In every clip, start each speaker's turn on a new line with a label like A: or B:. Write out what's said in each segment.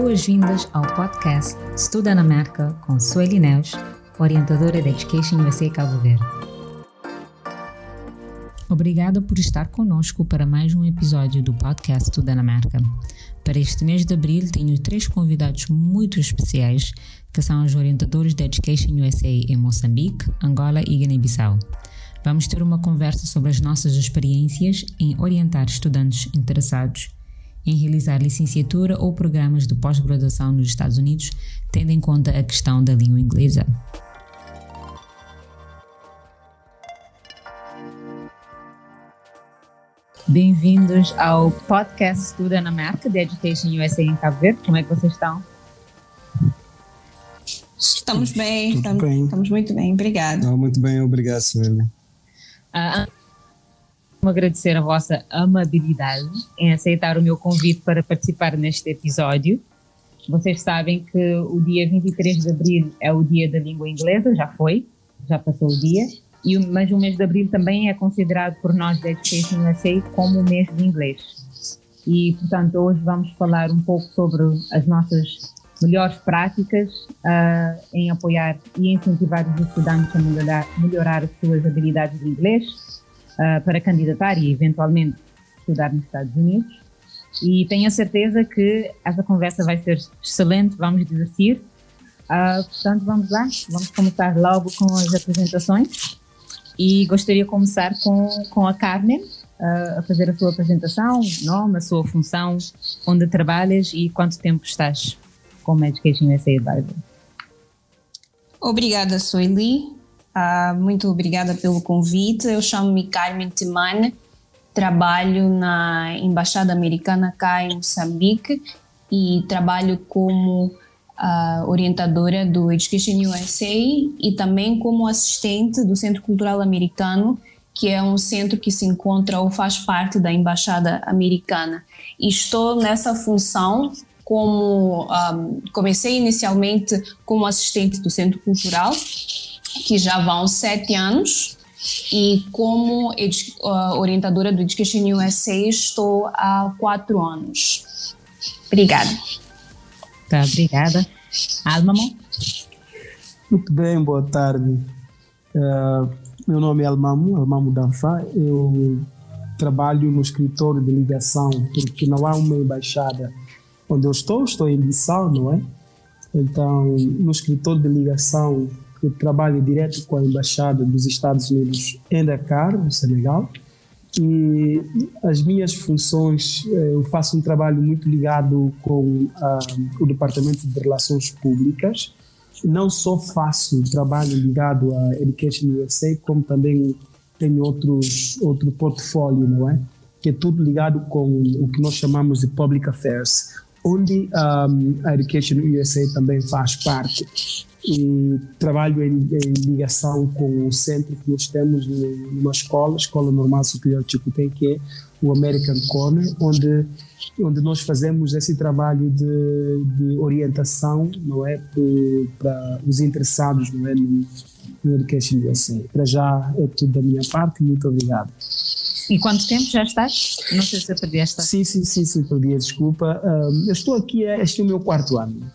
A: boas-vindas ao podcast Estuda na América com Sueli Neus, orientadora da Education USA Cabo Verde. Obrigada por estar conosco para mais um episódio do podcast Estuda na América. Para este mês de abril, tenho três convidados muito especiais, que são os orientadores da Education USA em Moçambique, Angola e Guiné-Bissau. Vamos ter uma conversa sobre as nossas experiências em orientar estudantes interessados em realizar licenciatura ou programas de pós-graduação nos Estados Unidos, tendo em conta a questão da língua inglesa. Bem-vindos ao podcast Estuda na América de Education USA em Cabo Verde. Como é que vocês estão?
B: Estamos bem, estamos, bem. estamos muito bem, obrigada.
C: muito bem, obrigado, Sueli.
A: Uh, agradecer a vossa amabilidade em aceitar o meu convite para participar neste episódio. Vocês sabem que o dia 23 de abril é o dia da língua inglesa, já foi, já passou o dia, e, mas o mês de abril também é considerado por nós da Education USA como o mês de inglês. E, portanto, hoje vamos falar um pouco sobre as nossas melhores práticas uh, em apoiar e incentivar os estudantes a melhorar, melhorar as suas habilidades de inglês uh, para candidatar e eventualmente estudar nos Estados Unidos. E tenho a certeza que essa conversa vai ser excelente, vamos dizer Uh, portanto, vamos lá, vamos começar logo com as apresentações. E gostaria de começar com, com a Carmen, uh, a fazer a sua apresentação, nome, a sua função, onde trabalhas e quanto tempo estás como Education USA Advisor.
B: Obrigada, Sueli. Uh, muito obrigada pelo convite. Eu chamo-me Carmen Timane, trabalho na Embaixada Americana cá em Moçambique e trabalho como uh, orientadora do Education USA e também como assistente do Centro Cultural Americano, que é um centro que se encontra ou faz parte da Embaixada Americana. E estou nessa função como um, ah, comecei inicialmente como assistente do Centro Cultural que já vão sete anos e como uh, orientadora do Education USA estou há quatro anos. Obrigada.
A: Tá, obrigada. Alma,
D: Muito bem, boa tarde. Uh, meu nome é Almamo, Almamo Danfá. Eu trabalho no escritório de ligação, porque não há uma embaixada onde eu estou, estou em Bissau, não é? Então, no escritório de ligação que trabalho direto com a Embaixada dos Estados Unidos em Dakar, no Senegal. E as minhas funções, eh, eu faço um trabalho muito ligado com ah, o Departamento de Relações Públicas. Não só faço trabalho ligado à Education USA, como também tenho outros, outro portfólio, não é? Que é tudo ligado com o que nós chamamos de Public Affairs, onde um, a Education USA também faz parte e trabalho em, em, ligação com o centro que nós temos numa escola, Escola Normal Superior de Chicutém, que é o American Corner, onde onde nós fazemos esse trabalho de, de orientação, não é, para os interessados, não é, no, no Education USA. Para já é tudo da minha parte, muito obrigado.
A: E quanto tempo já estás? Não sei se eu perdi esta.
D: Sim, sim, sim, sim perdi, desculpa. Um, eu estou aqui, este é o meu quarto ano.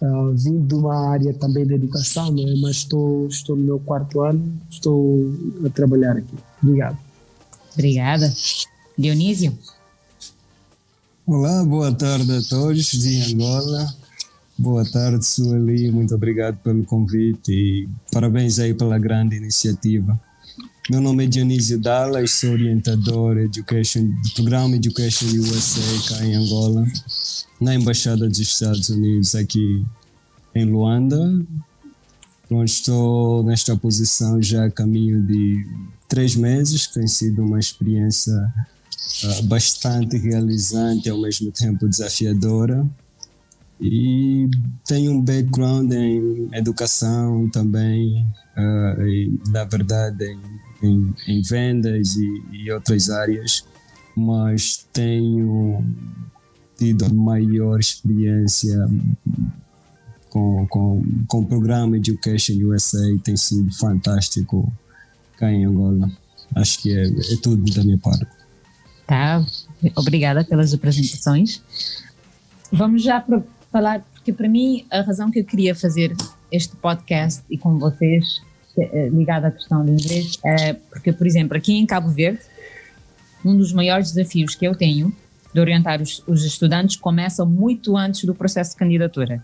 D: Uh, vim de uma área também da educação, né? mas estou, estou no meu quarto ano, estou a trabalhar aqui. Obrigado.
A: Obrigada. Dionísio?
C: Olá, boa tarde a todos de Angola. Boa tarde, Sueli. Muito obrigado pelo convite e parabéns aí pela grande iniciativa. Meu nome é Dionísio Dalla e sou orientador education, do programa Education USA cá em Angola na Embaixada dos Estados Unidos aqui em Luanda, onde estou nesta posição já a caminho de três meses, tem sido uma experiência uh, bastante realizante ao mesmo tempo desafiadora. E tenho um background em educação também, uh, e, na verdade em, em, em vendas e, e outras áreas, mas tenho tido maior experiência com, com, com o programa Education USA, tem sido fantástico cá em Angola. Acho que é, é tudo da minha parte.
A: Tá, obrigada pelas apresentações. Vamos já falar, porque para mim a razão que eu queria fazer este podcast e com vocês ligado à questão do inglês é porque, por exemplo, aqui em Cabo Verde, um dos maiores desafios que eu tenho de orientar os, os estudantes começa muito antes do processo de candidatura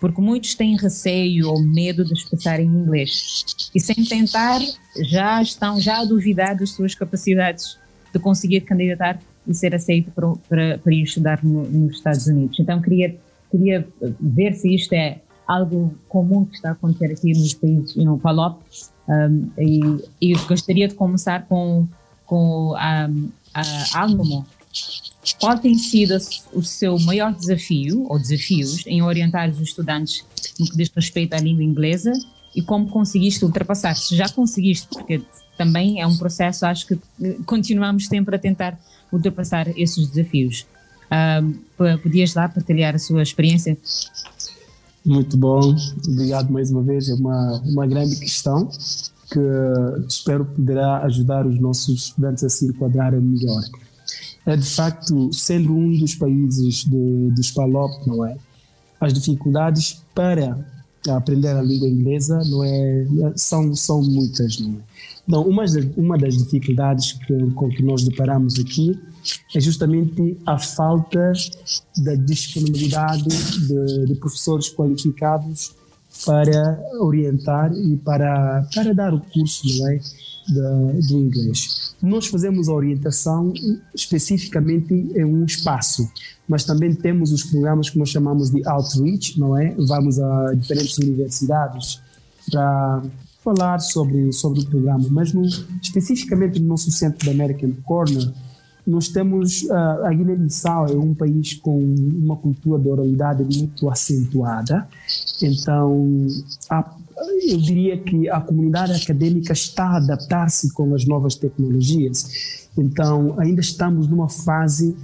A: porque muitos têm receio ou medo de expressar em inglês e sem tentar já estão já a duvidar das suas capacidades de conseguir candidatar e ser aceito para, para, para ir estudar no, nos Estados Unidos. Então queria queria ver se isto é algo comum que está a acontecer aqui nos países no PALOP um, e, e, gostaria de começar com com a, a qual tem sido o seu maior desafio ou desafios em orientar os estudantes no que diz respeito à língua inglesa e como conseguiste ultrapassar? Se já conseguiste, porque também é um processo, acho que continuamos sempre a tentar ultrapassar esses desafios. Podias lá partilhar a sua experiência?
D: Muito bom, obrigado mais uma vez. É uma, uma grande questão que espero poderá ajudar os nossos estudantes a se enquadrarem melhor é de facto, sendo um dos países de, dos PALOP, não é? As dificuldades para aprender a língua inglesa não é, são, são muitas, não é? Não, uma, uma das dificuldades que, com que nós deparamos aqui é justamente a falta da disponibilidade de, de professores qualificados para orientar e para, para dar o curso, não é? do inglês. Nós fazemos a orientação especificamente em um espaço, mas também temos os programas que nós chamamos de outreach, não é? Vamos a diferentes universidades para falar sobre, sobre o programa, mas no, especificamente no nosso centro da American Corner, nós temos uh, a Guiné-Bissau é um país com uma cultura de oralidade muito acentuada, então há eu diria que a comunidade acadêmica está a adaptar-se com as novas tecnologias. Então, ainda estamos numa fase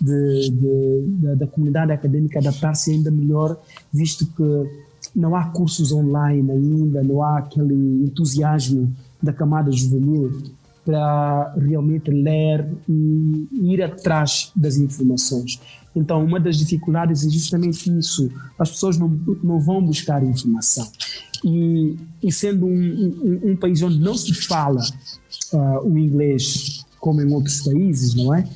D: de, de, de, da comunidade acadêmica adaptar-se ainda melhor, visto que não há cursos online ainda, não há aquele entusiasmo da camada juvenil para realmente ler e ir atrás das informações. Então, uma das dificuldades é justamente isso: as pessoas não, não vão buscar informação. E, e sendo um, um, um, país onde não se fala uh, o inglês como em outros países, não é?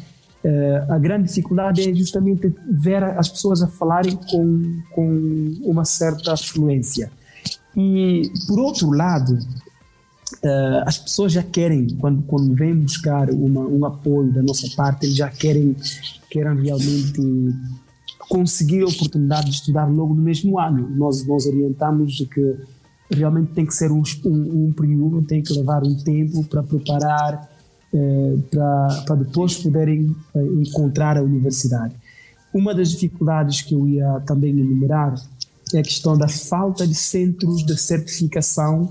D: Uh, a grande dificuldade é justamente ver as pessoas a falarem com, com uma certa fluência. E, por outro lado, uh, as pessoas já querem, quando, quando vêm buscar uma, um apoio da nossa parte, eles já querem, querem realmente conseguir a oportunidade de estudar logo no mesmo ano. Nós, nós orientamos de que realmente tem que ser um, um, um período, tem que levar um tempo para preparar, eh, para, para depois poderem eh, encontrar a universidade. Uma das dificuldades que eu ia também enumerar é a questão da falta de centros de certificação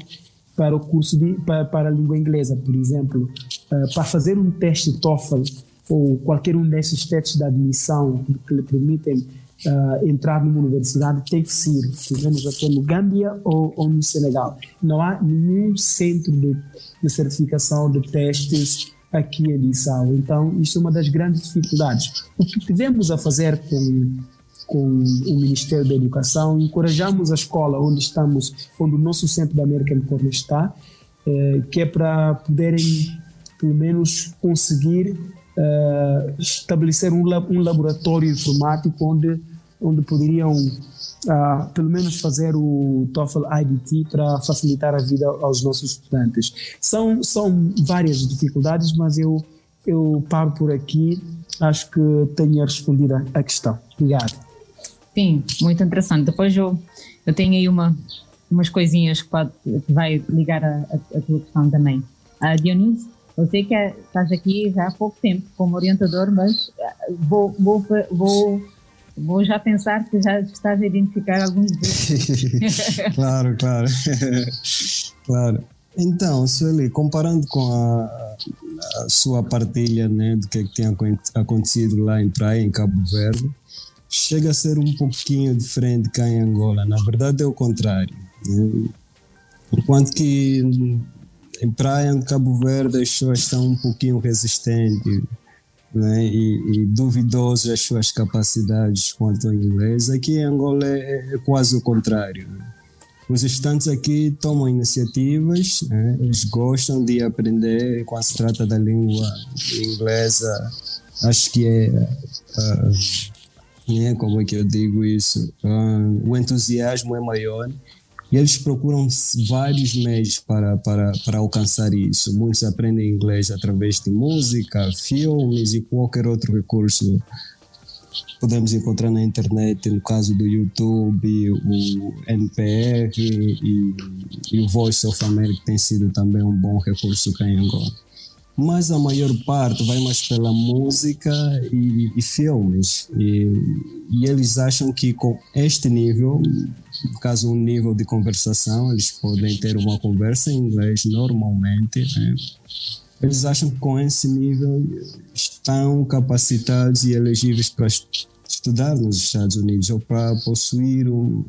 D: para o curso de, para, para a língua inglesa, por exemplo, eh, para fazer um teste TOEFL ou qualquer um desses testes de admissão que lhe permitem uh, entrar numa universidade tem que ser, pelo menos até no Gâmbia ou, ou, no Senegal. Não há nenhum centro de, de certificação de testes aqui em Bissau. Então, isso é uma das grandes dificuldades. O que tivemos a fazer com, com o Ministério da Educação, encorajamos a escola onde estamos, onde o nosso centro da American Corner está, eh, que é para poderem, pelo menos, conseguir uh, estabelecer um, um, laboratório informático onde, onde poderiam, uh, pelo menos, fazer o TOEFL IDT para facilitar a vida aos nossos estudantes. São, são várias dificuldades, mas eu, eu paro por aqui. Acho que tenho respondido à questão. Obrigado.
A: Sim, muito interessante. Depois eu, eu tenho aí uma, umas coisinhas que, pode, que vai ligar a, a, a tua questão também. Uh, Dionísio? Eu sei que é, estás aqui já há pouco tempo como orientador, mas eh, vou, vou, vou, vou já pensar que já estás a identificar alguns deles.
C: claro, claro. claro. Então, Sueli, comparando com a, a, sua partilha né, do que, é que tem acontecido lá em Praia, em Cabo Verde, chega a ser um pouquinho diferente cá em Angola. Na verdade, é o contrário. Enquanto que em praia de Cabo Verde as pessoas estão um pouquinho resistentes. né, e, e duvidoso as suas capacidades quanto ao inglês. Aqui em Angola é, é quase o contrário. Os estudantes aqui tomam iniciativas, né, eles gostam de aprender quando se trata da língua inglesa. Acho que é, uh, né, como é que eu digo isso? Uh, o entusiasmo é maior e eles procuram vários meios para, para, para alcançar isso. Muitos aprendem inglês através de música, filmes e qualquer outro recurso podemos encontrar na internet, no caso do YouTube, o NPR e, e o Voice of America tem sido também um bom recurso cá em Angola mas a maior parte vai mais pela música e, e filmes. E, e, eles acham que com este nível, no caso um nível de conversação, eles podem ter uma conversa em inglês normalmente. Né? Eles acham que com esse nível estão capacitados e elegíveis para estudar nos Estados Unidos ou para possuir um,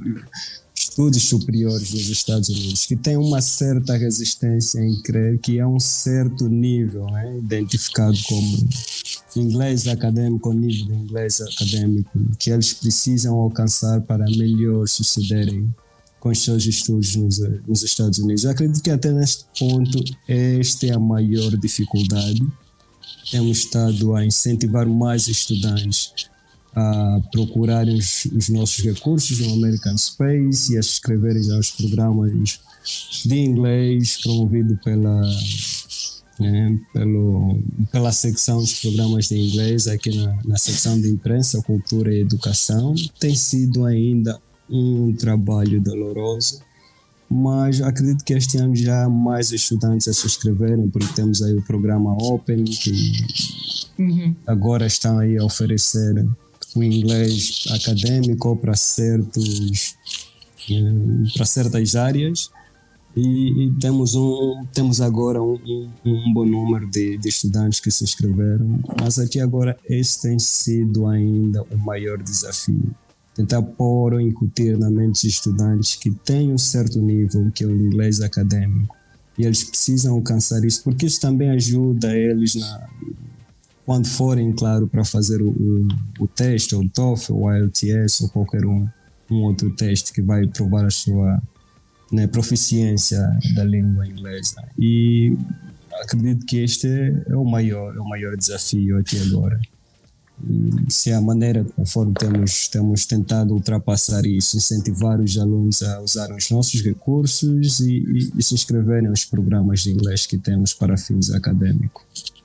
C: estudos superiores nos Estados Unidos, que tem uma certa resistência em crer que é um certo nível né, identificado como inglês acadêmico, nível de inglês acadêmico, que eles precisam alcançar para melhor sucederem com os seus estudos nos, nos Estados Unidos. Eu acredito que até neste ponto esta é a maior dificuldade. Temos estado a incentivar mais estudantes a procurarem os, os, nossos recursos no American Space e a escreverem aos programas de inglês promovido pela né, pelo, pela secção dos programas de inglês aqui na, na secção de imprensa, cultura e educação. Tem sido ainda um trabalho doloroso, mas acredito que este ano já há mais estudantes a se inscreverem, porque temos aí o programa Open, que uhum. agora estão aí a oferecer o inglês acadêmico para certos eh, para certas áreas. E, e, temos um temos agora um, um, um bom número de, de, estudantes que se inscreveram mas aqui agora esse tem sido ainda o maior desafio. Tentar pôr ou incutir na mente dos estudantes que têm um certo nível que é o inglês acadêmico e eles precisam alcançar isso porque isso também ajuda eles na quando forem, claro, para fazer o, o, o, teste, ou o TOEFL, ou o IELTS, ou qualquer um, um outro teste que vai provar a sua né, proficiência da língua inglesa. E acredito que este é o maior, é o maior desafio até agora. E se a maneira conforme temos, temos tentado ultrapassar isso, incentivar os alunos a usar os nossos recursos e, e, e se inscreverem nos programas de inglês que temos para fins acadêmicos.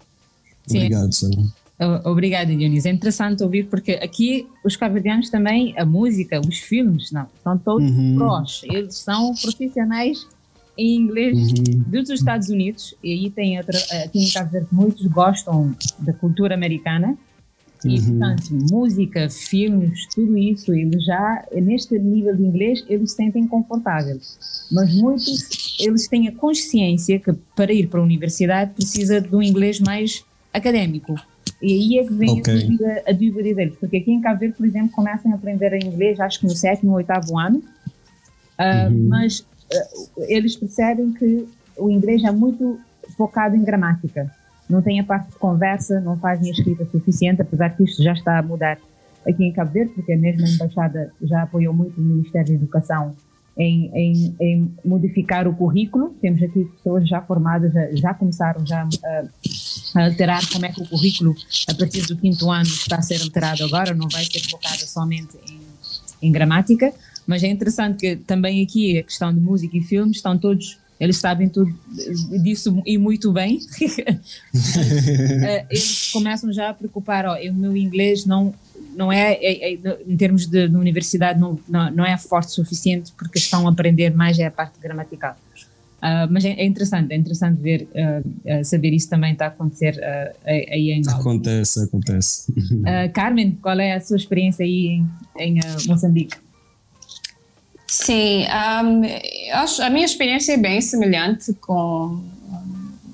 C: Sim. Obrigado, Sônia.
A: Obrigada, Dionísio. É interessante ouvir porque aqui os cabo-verdianos também, a música, os filmes, não, são todos uhum. prós. Eles são profissionais em inglês uhum. dos Estados Unidos e aí tem outra, aqui em Cabo Verde muitos gostam da cultura americana e uhum. portanto música, filmes, tudo isso eles já neste nível de inglês eles se sentem confortáveis, mas muitos eles têm a consciência que para ir para a universidade precisa de um inglês mais académico. E aí é que vem okay. a, dúvida, a deles, porque aqui em Cabo Verde, por exemplo, começam a aprender inglês, acho que no sétimo ou oitavo ano, uh, uhum. mas uh, eles percebem que o inglês é muito focado em gramática. Não tem a parte de conversa, não fazem a escrita suficiente, apesar que isto já está a mudar aqui em Cabo Verde, porque a mesma embaixada já apoiou muito o Ministério da Educação em, em, em, modificar o currículo. Temos aqui pessoas já formadas, já, já começaram já a, alterar como é que o currículo, a partir do quinto ano, está a ser alterado agora, não vai ser focado somente em, em gramática, mas é interessante que também aqui a questão de música e filmes estão todos eles sabem tudo disso e muito bem. Eh, eles começam já a preocupar, ó, o meu inglês não não é, é, é em termos de, de universidade, não, não, é forte o suficiente porque estão a aprender mais é a parte gramatical. Uh, mas é, é, interessante, é interessante ver, uh, saber isso também está a acontecer aí em Angola.
C: Acontece, acontece.
A: Carmen, qual é a sua experiência aí em, em Moçambique?
B: Sim, um, acho, a minha experiência é bem semelhante com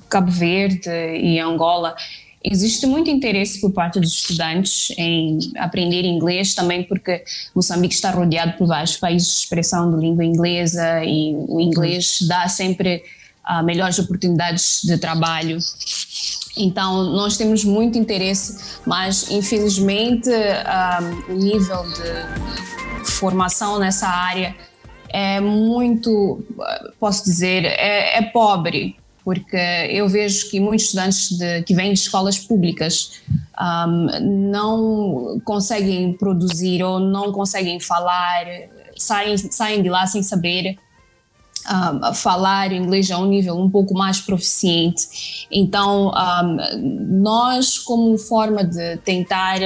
B: Cabo Verde e Angola. Existe muito interesse por parte dos estudantes em aprender inglês, também porque Moçambique está rodeado por vários países de expressão de língua inglesa e o inglês dá sempre uh, melhores oportunidades de trabalho. Então, nós temos muito interesse, mas infelizmente um, o nível de formação nessa área é muito, posso dizer, é, é pobre, porque eu vejo que muitos estudantes de, que vêm de escolas públicas um, não conseguem produzir ou não conseguem falar, saem, saem de lá sem saber um, falar inglês a um nível um pouco mais proficiente. Então, um, nós, como forma de tentar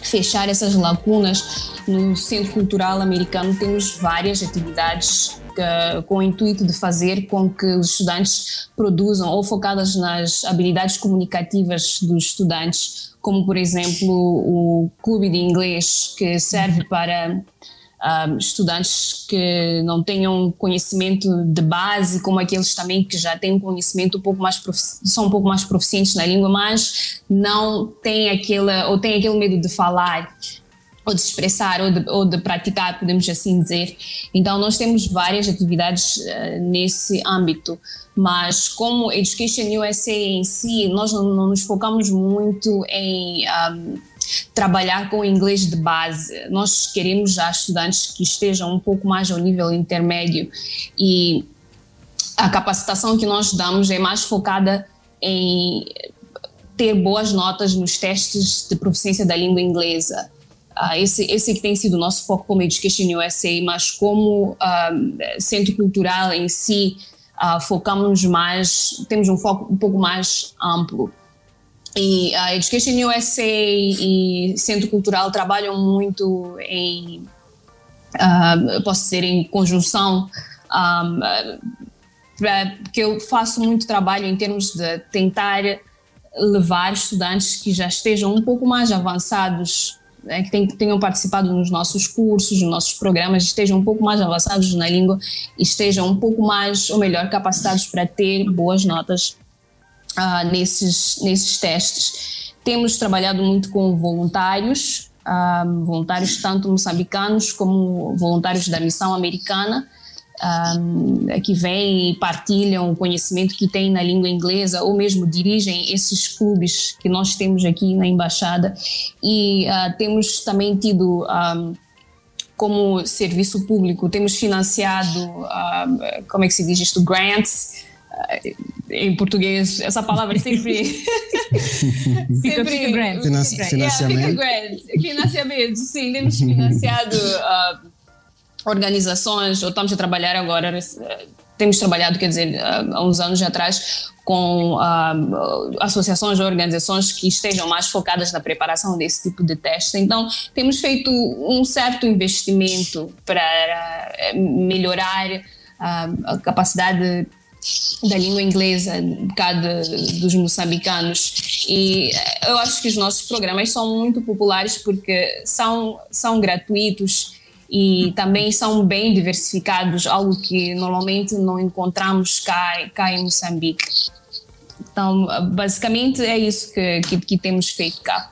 B: fechar essas lacunas no Centro Cultural Americano, temos várias atividades que, com o intuito de fazer com que os estudantes produzam ou focadas nas habilidades comunicativas dos estudantes, como por exemplo o Clube de Inglês, que serve para um, estudantes que não tenham conhecimento de base, como aqueles também que já têm um conhecimento um pouco mais são um pouco mais proficientes na língua, mas não têm aquele ou têm aquele medo de falar ou de expressar ou de, ou de praticar, podemos assim dizer. Então nós temos várias atividades uh, nesse âmbito, mas como Education USA em si, nós não, não nos focamos muito em um, trabalhar com inglês de base. Nós queremos já estudantes que estejam um pouco mais ao nível intermédio e a capacitação que nós damos é mais focada em ter boas notas nos testes de proficiência da língua inglesa. Uh, esse, esse que tem sido o nosso foco como Education USA, mas como uh, centro cultural em si, uh, focamos mais, temos um foco um pouco mais amplo. E a Education USA e Centro Cultural trabalham muito em, uh, posso dizer, em conjunção, um, eu faço muito trabalho em termos de tentar levar estudantes que já estejam um pouco mais avançados, né, que tenham participado nos nossos cursos, nos nossos programas, estejam um pouco mais avançados na língua estejam um pouco mais, ou melhor, capacitados para ter boas notas uh, nesses, nesses testes. Temos trabalhado muito com voluntários, uh, voluntários tanto moçambicanos como voluntários da missão americana, um, ah, que vêm e partilham o conhecimento que têm na língua inglesa ou mesmo dirigem esses clubes que nós temos aqui na embaixada e uh, temos também tido um, como serviço público temos financiado uh, como é que se diz isto grants em português, essa palavra sempre.
C: sempre. Grant. Financi financiamento.
B: Yeah, grant. Financiamento, sim, temos financiado uh, organizações, ou estamos a trabalhar agora, temos trabalhado, quer dizer, uh, há uns anos atrás, com uh, associações ou organizações que estejam mais focadas na preparação desse tipo de teste. Então, temos feito um certo investimento para melhorar a capacidade da língua inglesa, bocado dos moçambicanos. E eu acho que os nossos programas são muito populares porque são, são gratuitos e também são bem diversificados, algo que normalmente não encontramos cá, cá em Moçambique. Então, basicamente é isso que, que, que temos feito cá.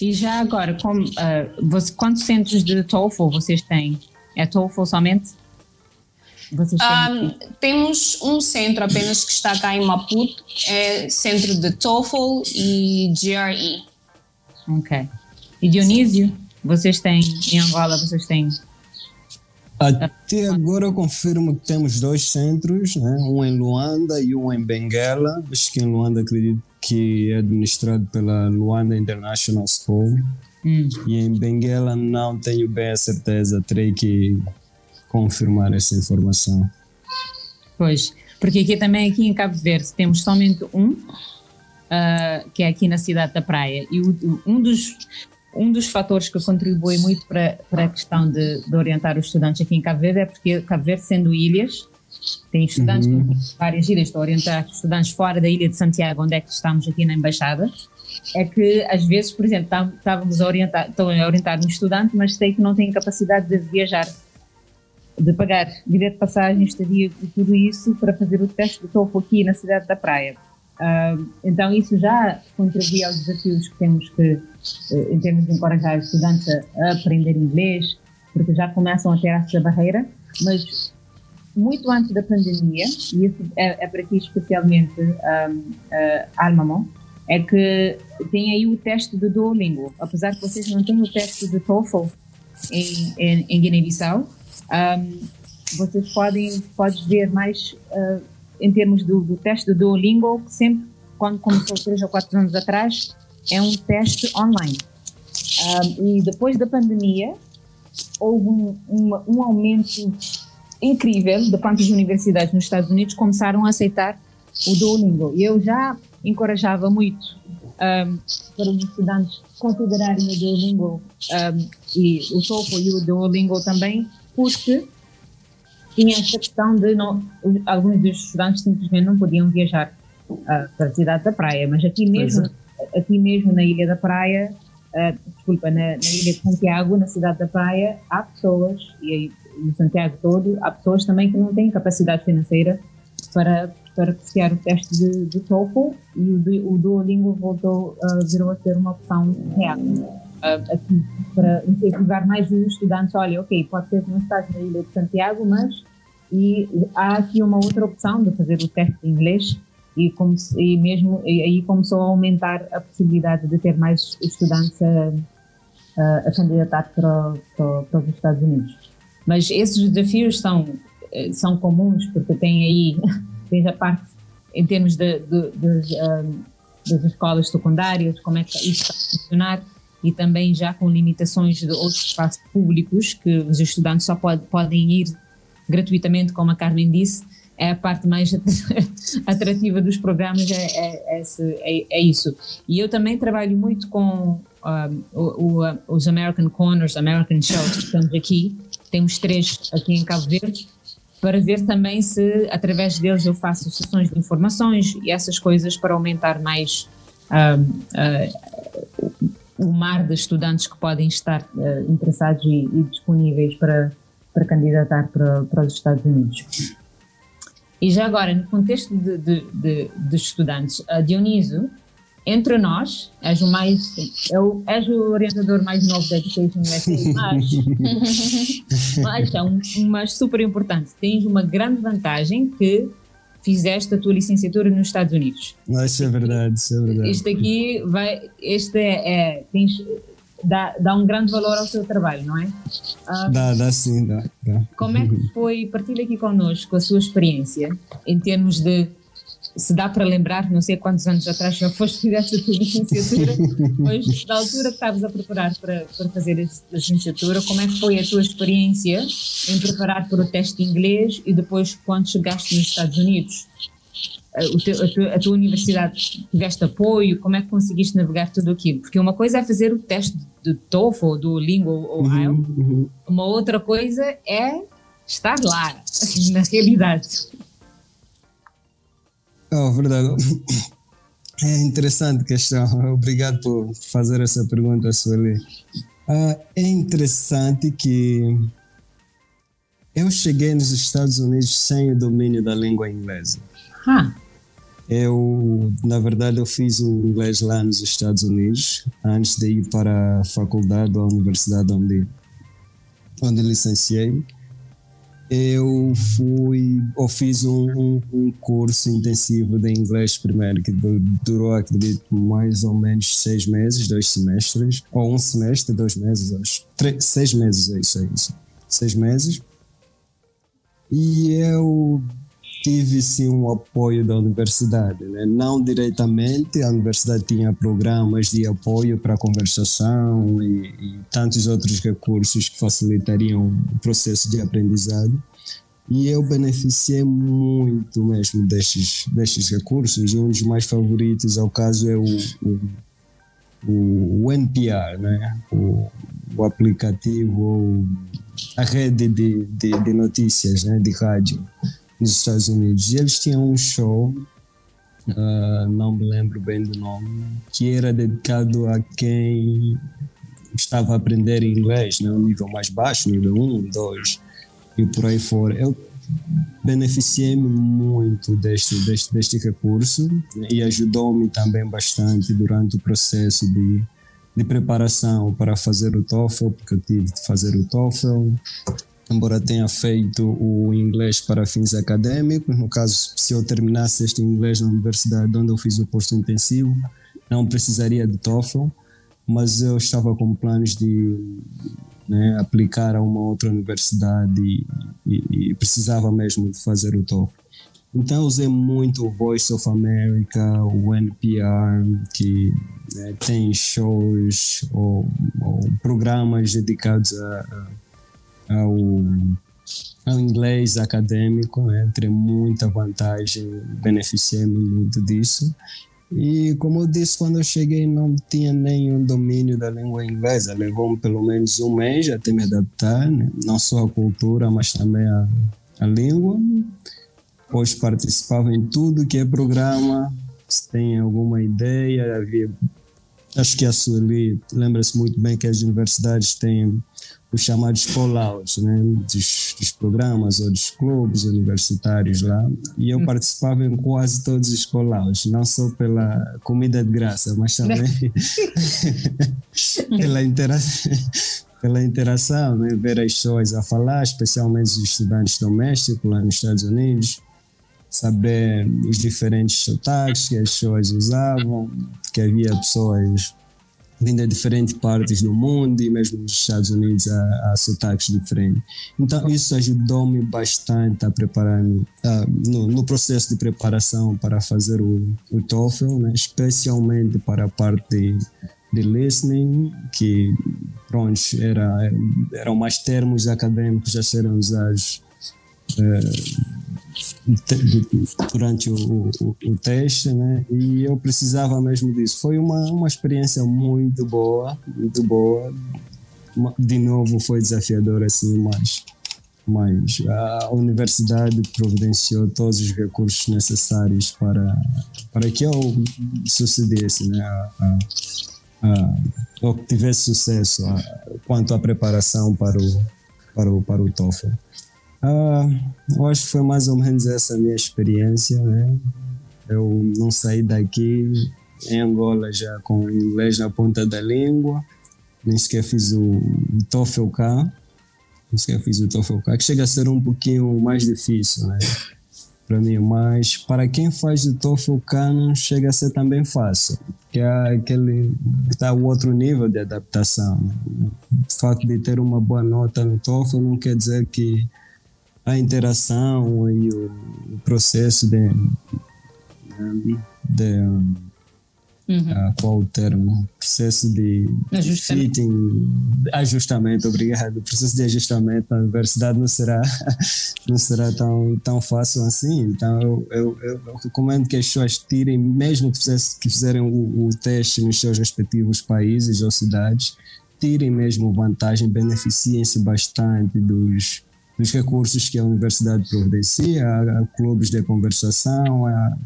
A: E já agora, como, uh, você, quantos centros de TOEFL vocês têm? É TOEFL somente?
B: Vocês têm... um, temos um centro apenas que está cá em Maputo, é centro de TOEFL e GRE.
A: Ok. E Dionísio, vocês têm, em Angola, vocês têm?
C: Até agora eu confirmo que temos dois centros, né? um em Luanda e um em Benguela. Acho que em Luanda acredito que é administrado pela Luanda International School. Hum. E em Benguela não tenho bem a certeza, terei que confirmar essa informação.
A: Pois, porque aqui também aqui em Cabo Verde temos somente um, uh, que é aqui na cidade da Praia, e o, um dos um dos fatores que contribui muito para, para a questão de, de, orientar os estudantes aqui em Cabo Verde é porque Cabo Verde, sendo ilhas, tem estudantes uhum. várias ilhas, estou a orientar estudantes fora da ilha de Santiago, onde é que estamos aqui na Embaixada, é que às vezes, por exemplo, estávamos a orientar, estou a orientar um estudante, mas sei que não tem capacidade de viajar de pagar bilhete de passagem, estadia e tudo isso para fazer o teste de topo aqui na cidade da Praia. Uh, então isso já contribui aos desafios que temos que, uh, em termos de encorajar os estudantes a, aprender inglês, porque já começam a ter essa barreira, mas muito antes da pandemia, e isso é, é para ti especialmente, um, uh, Almamon, é que tem aí o teste do Duolingo. Apesar que vocês não têm o teste do TOEFL em, em, em Guiné-Bissau, um, vocês podem pode ver mais uh, em termos do, do, teste do Duolingo, que sempre, quando começou três ou quatro anos atrás, é um teste online. Um, e depois da pandemia, houve um, um, um aumento incrível de quantas universidades nos Estados Unidos começaram a aceitar o Duolingo. E eu já encorajava muito um, para os estudantes considerarem o Duolingo um, e o TOEFL e o Duolingo também, porque tinha esta questão de não, alguns dos estudantes simplesmente não podiam viajar uh, para a cidade da praia, mas aqui mesmo, é. aqui mesmo na Ilha da Praia, uh, desculpa, na, na, Ilha de Santiago, na cidade da praia, há pessoas, e no Santiago todo, há pessoas também que não têm capacidade financeira para para copiar o teste de, de TOEFL e o, o Duolingo voltou, uh, virou a ser uma opção real. Aqui, para incentivar mais os estudantes, olha, ok, pode ser que não estás na Ilha de Santiago, mas e há aqui uma outra opção de fazer o teste de inglês e, como, e mesmo e aí começou a aumentar a possibilidade de ter mais estudantes a, a, a candidatar para, para, para os Estados Unidos. Mas esses desafios são, eh, são comuns porque tem aí desde a parte em termos de, de, de, um, das escolas secundárias, como é que isso está a funcionar, e também já com limitações de outros espaços públicos que os estudantes só pode, podem ir gratuitamente, como a Carmen disse, é a parte mais atrativa dos programas, é, é, é, é, isso. E eu também trabalho muito com um, o, o, os American Corners, American Shows que estamos aqui, temos três aqui em Cabo Verde, para ver também se através deles eu faço sessões de informações e essas coisas para aumentar mais uh, uh, o mar de estudantes que podem estar uh, interessados e, e, disponíveis para, para candidatar para, para os Estados Unidos. E já agora, no contexto de, de, de, de estudantes, a Dioniso entre nós, és o mais, eu, és o orientador mais novo da Education USA, mas, mas é um, mas super importante, tens uma grande vantagem que fizeste a tua licenciatura nos Estados Unidos.
C: Isso é verdade, isso é verdade.
A: Este aqui vai, este é, é tens, dá, dá um grande valor ao teu trabalho, não é?
C: Ah, dá, dá sim, dá, dá.
A: Como é que foi, partilha aqui connosco a sua experiência em termos de se dá para lembrar, não sei quantos anos atrás já foste fizeste a tua licenciatura, mas da altura que estavas a preparar para, para fazer a licenciatura, como é que foi a tua experiência em preparar para o teste de inglês e depois quando chegaste nos Estados Unidos? Teu, a, tua, a, tua, universidade tiveste apoio? Como é que conseguiste navegar tudo aquilo? Porque uma coisa é fazer o teste do TOEFL, do Lingo ou uhum, IELTS, uhum. uma outra coisa é estar lá, na realidade.
C: Oh, verdade. É interessante questão. Obrigado por fazer essa pergunta, Sueli. Uh, é interessante que eu cheguei nos Estados Unidos sem o domínio da língua inglesa.
A: Huh.
C: Eu, na verdade, eu fiz o inglês lá nos Estados Unidos antes de ir para a faculdade ou a universidade onde, onde licenciei eu fui ou fiz um, um, curso intensivo de inglês primeiro que durou acredito mais ou menos seis meses dois semestres ou um semestre dois meses acho. Três, seis meses é isso é isso. Seis meses. E eu tive sim um apoio da universidade né? não diretamente a universidade tinha programas de apoio para conversação e, e tantos outros recursos que facilitariam o processo de aprendizado e eu beneficiei muito mesmo destes, destes recursos. Um dos mais favoritos, ao caso, é o, o, o NPR, né? o, o aplicativo, a rede de, de, de, notícias né? de rádio nos Estados Unidos. E eles tinham um show, uh, não me lembro bem do nome, que era dedicado a quem estava a aprender inglês, né? um nível mais baixo, nível 1, 2 e por aí fora. Eu beneficiei-me muito deste, deste, deste recurso e ajudou-me também bastante durante o processo de, de preparação para fazer o TOEFL, porque eu tive de fazer o TOEFL. Embora tenha feito o inglês para fins acadêmicos, no caso, se eu terminasse este inglês na universidade onde eu fiz o curso intensivo, não precisaria de TOEFL, mas eu estava com planos de né, aplicar a uma outra universidade e, e, e, precisava mesmo de fazer o TOEFL. Então usei muito o Voice of America, o NPR, que né, tem shows ou, ou, programas dedicados a, a, ao, ao inglês acadêmico, né, muita vantagem, beneficiei-me muito disso. E como eu disse, quando eu cheguei não tinha nenhum domínio da língua inglesa. Levou-me pelo menos um mês até me adaptar, né? não só a cultura, mas também a, a língua. Depois participava em tudo que é programa. Se tem alguma ideia, havia Acho que a Sueli lembra-se muito bem que as universidades têm os chamados call-outs, né, dos, dos, programas ou dos clubes universitários lá, e eu hum. participava em quase todos os call-outs, não só pela comida de graça, mas também pela, intera pela interação, né, ver as pessoas a falar, especialmente os estudantes domésticos lá nos Estados Unidos, saber os diferentes sotaques que as pessoas usavam, que havia pessoas vindo de diferentes partes do mundo e mesmo nos Estados Unidos há, há sotaques diferentes. Então isso ajudou-me bastante a preparar-me uh, no, no, processo de preparação para fazer o, o TOEFL, né? especialmente para a parte de, de listening, que pronto, era, eram mais termos acadêmicos a serem usados uh, durante o, o, o, teste, né? E eu precisava mesmo disso. Foi uma, uma experiência muito boa, muito boa. De novo foi desafiador assim, mas, mas a universidade providenciou todos os recursos necessários para, para que eu sucedesse, né? A, a, a, ou que tivesse sucesso quanto à preparação para o, para o, para o TOEFL. Ah, eu acho que foi mais ou menos essa minha experiência, né? Eu não saí daqui em Angola já com inglês na ponta da língua, nem sequer fiz o, TOEFL cá, nem sequer fiz o TOEFL cá, que chega a ser um pouquinho mais difícil, né? Para mim, mas para quem faz o TOEFL cá não chega a ser também fácil, que é aquele está o outro nível de adaptação. O fato de ter uma boa nota no TOEFL não quer dizer que a interação e o, processo de, de uhum. uh, qual o termo? Processo de ajustamento. fitting, ajustamento, obrigado. O processo de ajustamento na universidade não será, não será tão, tão fácil assim. Então eu, eu, eu, eu recomendo que as pessoas tirem, mesmo que, fizesse, que fizerem o, o teste nos seus respectivos países ou cidades, tirem mesmo vantagem, beneficiem-se bastante dos dos recursos que a universidade providencia, há, clubes de conversação, há,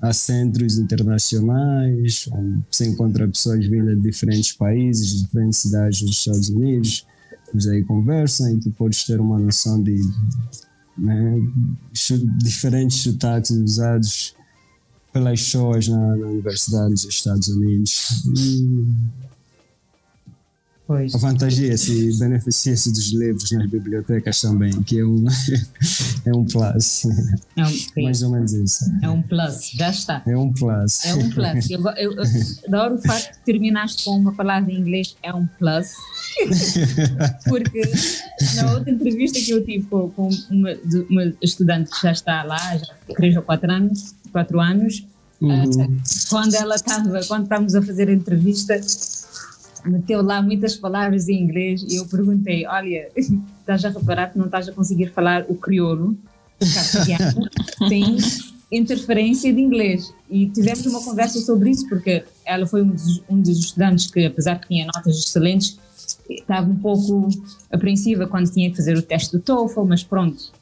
C: há centros internacionais, onde se encontra pessoas vindas de diferentes países, de diferentes cidades dos Estados Unidos, eles aí conversam e tu podes ter uma noção de né, diferentes sotaques usados pelas pessoas na, na Universidade dos Estados Unidos. E Pois. Avantagia-se e beneficia-se dos livros nas bibliotecas também, que é um, é um plus. É um, Mais ou menos isso.
A: É um plus, já está.
C: É um plus.
A: É um plus. Eu, eu, eu adoro o facto de terminaste com uma palavra em inglês, é um plus. Porque na outra entrevista que eu tive com, com uma, uma, estudante que já está lá, já há 3 ou 4 anos, quatro anos uhum. uh, quando ela estava, quando estávamos a fazer a entrevista, meteu lá muitas palavras em inglês e eu perguntei, olha, estás a reparar que não estás a conseguir falar o crioulo, castelhano, tem interferência de inglês. E tivemos uma conversa sobre isso, porque ela foi um dos, um dos estudantes que, apesar de que tinha notas excelentes, estava um pouco apreensiva quando tinha que fazer o teste do TOEFL, mas pronto,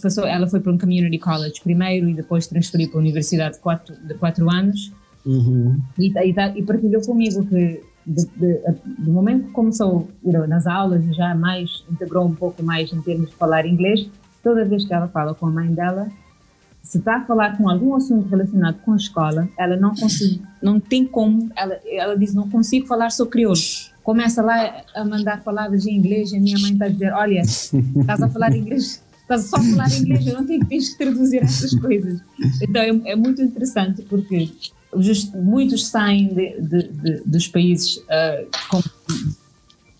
A: passou, ela foi para um community college primeiro e depois transferiu para a universidade de quatro, de quatro anos. Uhum. E, e, e partilhou comigo que de, do momento que começou nas aulas e já mais integrou um pouco mais em termos de falar inglês, toda vez que ela fala com a mãe dela, se está a falar com algum assunto relacionado com a escola, ela não consegue, não tem como, ela, ela diz, não consigo falar só crioulo. começa lá a mandar palavras em inglês e a minha mãe está a dizer, olha, estás a falar inglês, estás só a falar inglês, eu não tenho que traduzir essas coisas. Então é, é muito interessante porque just, muitos saem de, de, de, dos países uh, como,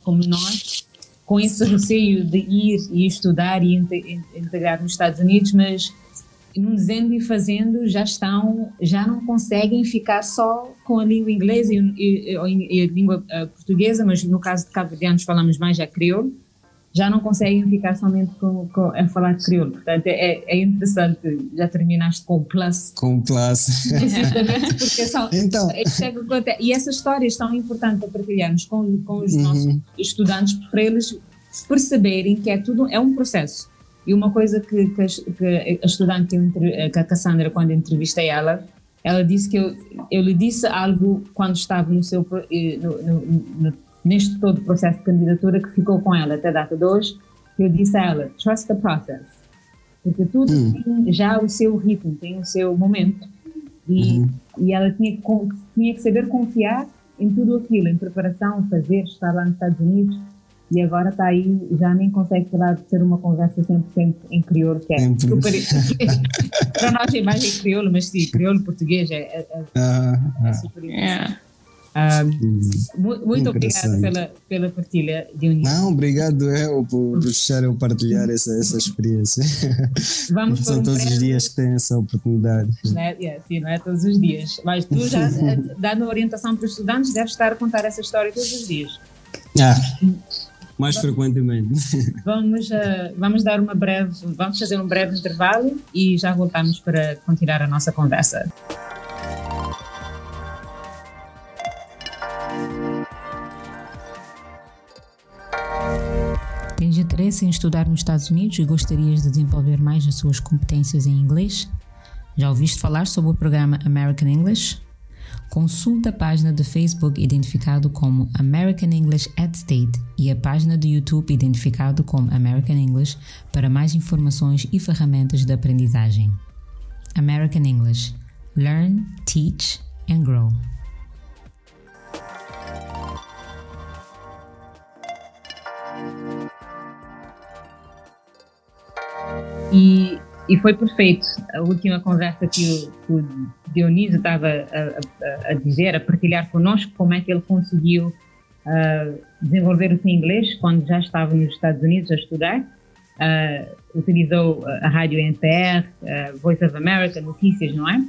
A: como nós com esse receio de ir e estudar e integrar nos Estados Unidos, mas no dizendo e fazendo já estão, já não conseguem ficar só com a língua inglesa e, e, e a língua uh, portuguesa, mas no caso de cabo-verdianos falamos mais já crioulo, já não conseguem ficar somente com, com, a falar crioulo. Portanto, é, é interessante, já terminaste com o plus.
C: Com o plus.
A: Exatamente, porque são, então. É e essas histórias são importantes para partilharmos com, com os uhum. nossos estudantes, para eles perceberem que é tudo, é um processo e uma coisa que, que, que a estudante, que a Cassandra, quando entrevistei ela, ela disse que eu, eu lhe disse algo quando estava no seu, eh, no, no, no, neste todo processo de candidatura que ficou com ela até a data de hoje, que eu disse a ela, trust the process. Porque tudo hum. tem já o seu ritmo, tem o seu momento. E, uhum. e ela tinha que, tinha que saber confiar em tudo aquilo, em preparação, fazer, estar lá nos Estados Unidos e agora está aí, já nem consegue falar de ser uma conversa 100% em crioulo, que é super. para nós é mais em crioulo, mas sim, crioulo português é, é, é, uh, é super yeah. Muito obrigada pela, pela partilha, Dionísio.
C: Não, obrigado eu por deixar eu partilhar essa, essa experiência. Vamos São um todos breve... os dias que têm essa oportunidade.
A: Não é, yeah, sim, não é todos os dias. Mas tu já, eh, dando orientação para os estudantes, deves estar a contar essa história todos os dias.
C: Ah, mais frequentemente.
A: Vamos, uh, vamos dar uma breve, vamos fazer um breve intervalo e já voltamos para continuar a nossa conversa. Tens interesse em estudar nos Estados Unidos e gostarias de desenvolver mais as suas competências em inglês? Já ouviste falar sobre o programa American English? Consulta a página do Facebook identificado como American English at State e a página do YouTube identificado como American English para mais informações e ferramentas de aprendizagem. American English Learn, Teach and Grow. E e foi perfeito. A última conversa que o, o Dionísio estava a, a, a, dizer, a partilhar connosco, como é que ele conseguiu uh, desenvolver o seu inglês quando já estava nos Estados Unidos a estudar. Uh, utilizou a rádio NPR, uh, Voice of America, notícias, não é?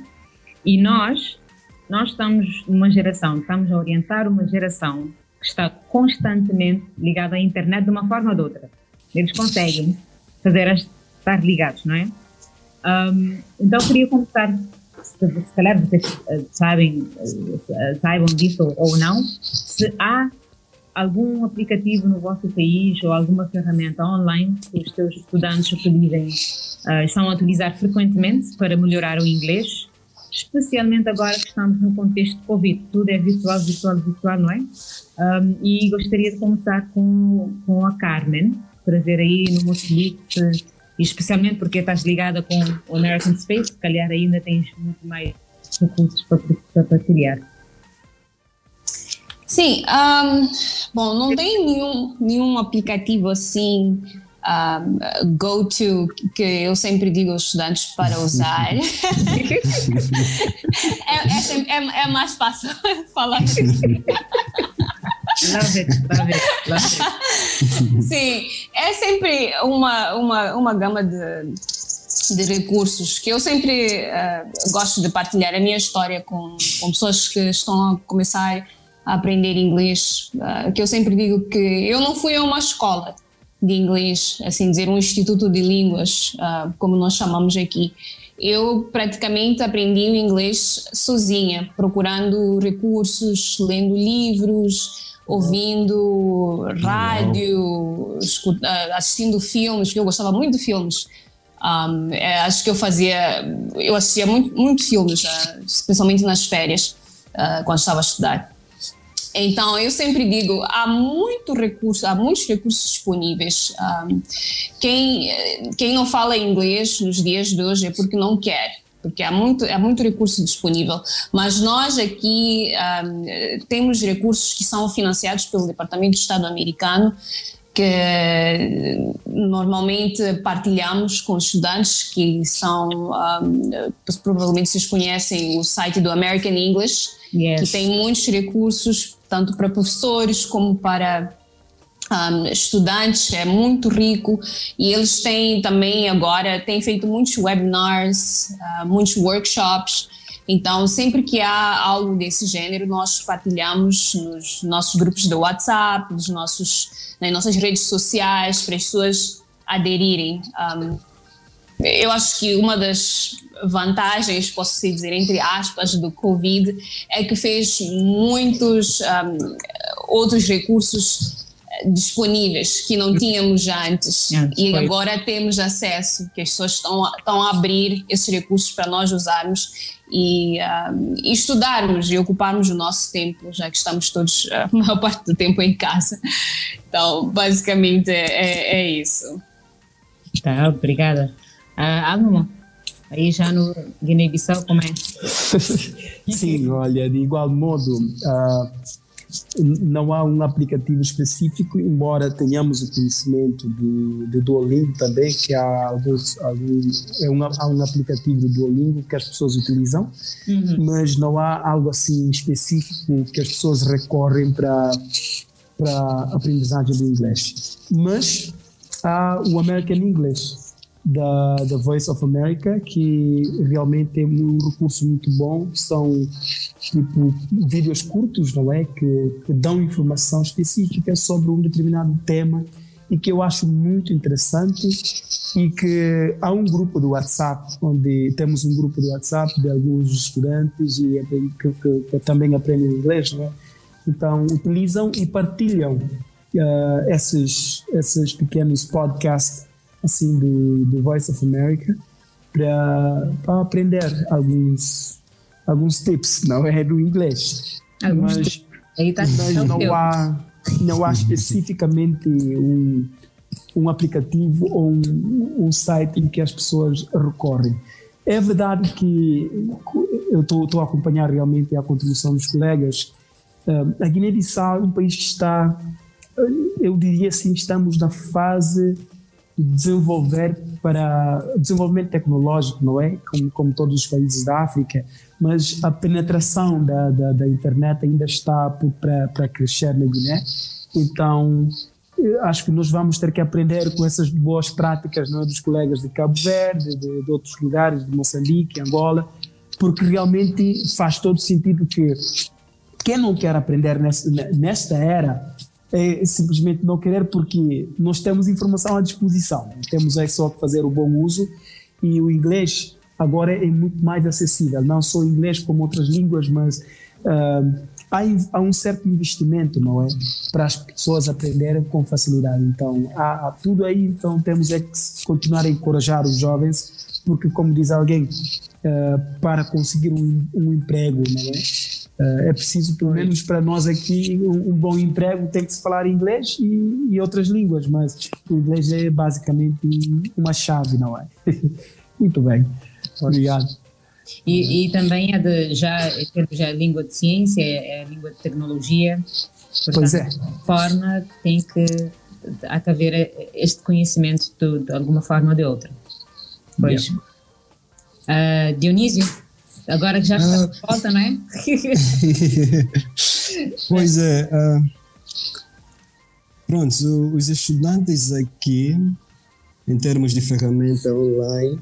A: E nós, nós estamos numa geração, estamos a orientar uma geração que está constantemente ligada à internet de uma forma ou de outra. Eles conseguem fazer as, estar ligados, não é? Um, então queria começar, se, se calhar vocês uh, sabem, uh, saibam disso ou não, se há algum aplicativo no vosso país ou alguma ferramenta online que os seus estudantes utilizem, uh, estão a utilizar frequentemente para melhorar o inglês, especialmente agora que estamos no contexto de Covid, tudo é virtual, virtual, virtual, não é? Um, e gostaria de começar com, com a Carmen, trazer aí no Moçambique e especialmente porque estás ligada com o American Space, se calhar ainda tens muito mais recursos para, para partilhar.
B: Sim, um, bom, não tem nenhum, nenhum aplicativo assim um, go-to que eu sempre digo aos estudantes para usar. é, é, é, é, mais fácil falar.
A: Love it, love it, love it.
B: Sim, é sempre uma, uma, uma gama de, de recursos que eu sempre uh, gosto de partilhar a minha história com, com pessoas que estão a começar a aprender inglês, uh, que eu sempre digo que eu não fui a uma escola de inglês, assim dizer, um instituto de línguas, uh, como nós chamamos aqui. Eu praticamente aprendi o inglês sozinha, procurando recursos, lendo livros, ouvindo rádio, ah, assistindo filmes, porque eu gostava muito de filmes. Um, é, acho que eu fazia, eu assistia muito, muito filmes, uh, especialmente nas férias, uh, quando estava a estudar. Então, eu sempre digo, há muito recurso, há muitos recursos disponíveis. Um, quem, quem não fala inglês nos dias de hoje é porque não quer. Porque há muito, há muito recurso disponível. Mas nós aqui um, temos recursos que são financiados pelo Departamento de Estado americano, que normalmente partilhamos com estudantes que são, um, provavelmente vocês conhecem o site do American English, yes. que tem muitos recursos, tanto para professores como para um, estudantes, é muito rico e eles têm também agora, têm feito muitos webinars, uh, muitos workshops, então sempre que há algo desse gênero nós partilhamos nos nossos grupos do WhatsApp, nos nossos, nas nossas redes sociais para as pessoas aderirem. Um, eu acho que uma das vantagens, posso dizer, entre aspas, do Covid é que fez muitos um, outros recursos disponíveis que não tínhamos já antes é, e agora temos acesso, que as pessoas estão, estão a abrir esses recursos para nós usarmos e, uh, e, estudarmos e ocuparmos o nosso tempo, já que estamos todos a maior parte do tempo em casa. Então, basicamente é, é, é isso.
A: Tá, obrigada. Uh, Alma, aí já no Guiné-Bissau, como é?
D: Sim, olha, de igual modo, uh, não há um aplicativo específico, embora tenhamos o conhecimento do, do Duolingo também, que há alguns, alguns é um, há um aplicativo do Duolingo que as pessoas utilizam, uhum. mas não há algo assim específico que as pessoas recorrem para para aprendizagem do inglês. Mas há o American English, da, da Voice of America, que realmente é um recurso muito bom. São tipo vídeos curtos, não é? Que, que dão informação específica sobre um determinado tema e que eu acho muito interessante e que há um grupo do WhatsApp onde temos um grupo do WhatsApp de alguns estudantes e que, que, que também aprendem inglês, não é? Então utilizam e partilham uh, esses esses pequenos podcasts assim do, do Voice of America para aprender alguns alguns tips, não é do inglês, alguns mas, Aí tá mas não há não há especificamente um um aplicativo ou um, um site em que as pessoas recorrem. É verdade que eu estou a acompanhar realmente a contribuição dos colegas. a Guiné-Bissau é um país que está, eu diria assim, estamos na fase desenvolver para desenvolvimento tecnológico, não é? Como, como todos os países da África, mas a penetração da, da, da internet ainda está para crescer na Guiné. Então, acho que nós vamos ter que aprender com essas boas práticas não é? dos colegas de Cabo Verde, de, de outros lugares, de Moçambique, Angola, porque realmente faz todo sentido que quem não quer aprender nesta, era é simplesmente não querer porque nós temos informação à disposição, temos é só que fazer o bom uso. E o inglês agora é muito mais acessível, não só inglês como outras línguas, mas uh, há, há, um certo investimento, não é, para as pessoas aprenderem com facilidade. Então há, há tudo aí, então temos é que continuar a encorajar os jovens, porque como diz alguém, uh, para conseguir um, um emprego, não é? Uh, é preciso, pelo menos para nós aqui, um, um, bom emprego tem que se falar inglês e, e, outras línguas, mas o inglês é basicamente uma chave, não é? Muito bem, obrigado.
A: E, e, também é de, já, já a língua de ciência, é a língua de tecnologia, portanto, pois é. forma tem que, há que haver este conhecimento de, de alguma forma ou de outra. Pois. Uh, Dionísio? Agora que já está de volta, não é?
C: pois é. Uh, pronto, os estudantes aqui, em termos de ferramenta online,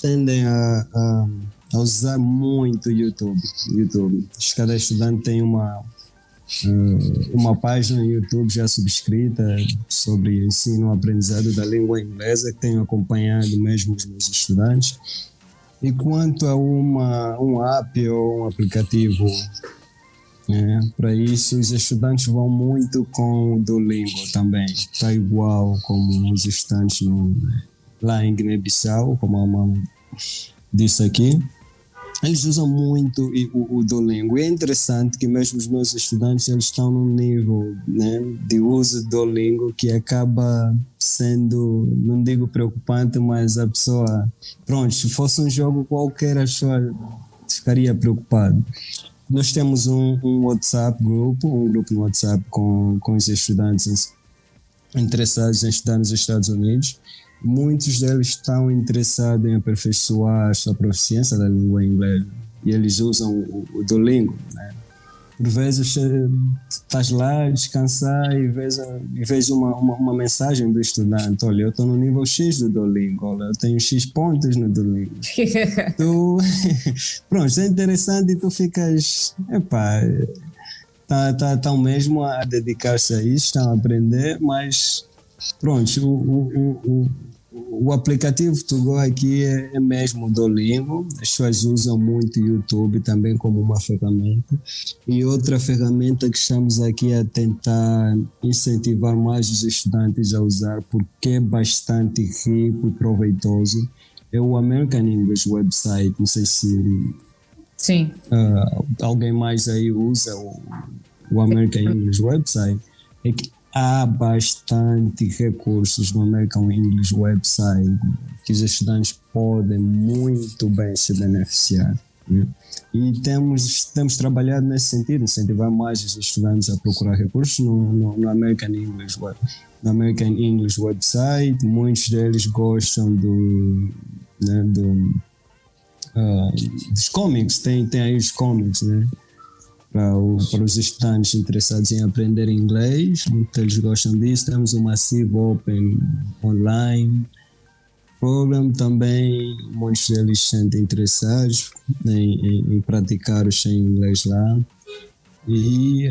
C: tendem a, a, a usar muito o YouTube. YouTube. Cada estudante tem uma, uh, uma página no YouTube já subscrita sobre ensino e aprendizado da língua inglesa, que tenho acompanhado mesmo os meus estudantes. E quanto a uma, um app ou um aplicativo, né, para isso os estudantes vão muito com o Duolingo também. Está igual como os estudantes no, lá em Guiné-Bissau, como a mamãe disse aqui. Eles usam muito o, o Duolingo. É interessante que mesmo os meus estudantes eles estão num nível né, de uso do Duolingo que acaba sendo, não digo preocupante, mas a pessoa, pronto, se fosse um jogo qualquer, a pessoa ficaria preocupada. Nós temos um, um WhatsApp grupo, um grupo no WhatsApp com, com os estudantes interessados em estudar nos Estados Unidos muitos deles estão interessados em aperfeiçoar a sua proficiência da língua inglesa e eles usam o, o Duolingo. Né? Por vezes estás lá descansar e vês, e vês uma, uma, uma, mensagem do estudante: Olha, eu estou no nível X do Duolingo, olha, eu tenho X pontos no Duolingo. tu, pronto, é interessante e tu ficas, epá, tá, tá, tão mesmo a dedicar-se a isso, estão a aprender, mas pronto, o, o, o, o aplicativo Tugo aqui é, é mesmo do Duolingo. As pessoas usam muito o YouTube também como uma ferramenta. E outra ferramenta que estamos aqui a tentar incentivar mais os estudantes a usar, porque é bastante rico e proveitoso, é o American English Website. Não sei se
A: Sim.
C: Uh, alguém mais aí usa o, o American English Website. É que há bastante recursos no American English Website que os estudantes podem muito bem se beneficiar. Né? E temos, temos trabalhado nesse sentido, incentivar mais os estudantes a procurar recursos no, no, no American English Web, no American English Website. Muitos deles gostam do, né, do uh, dos comics, tem, tem aí os comics, né? Para, os estudantes interessados em aprender inglês, muitos eles gostam disso. Temos o Massive Open Online Program também, muitos deles se sentem interessados em, em, em praticar o seu inglês lá. E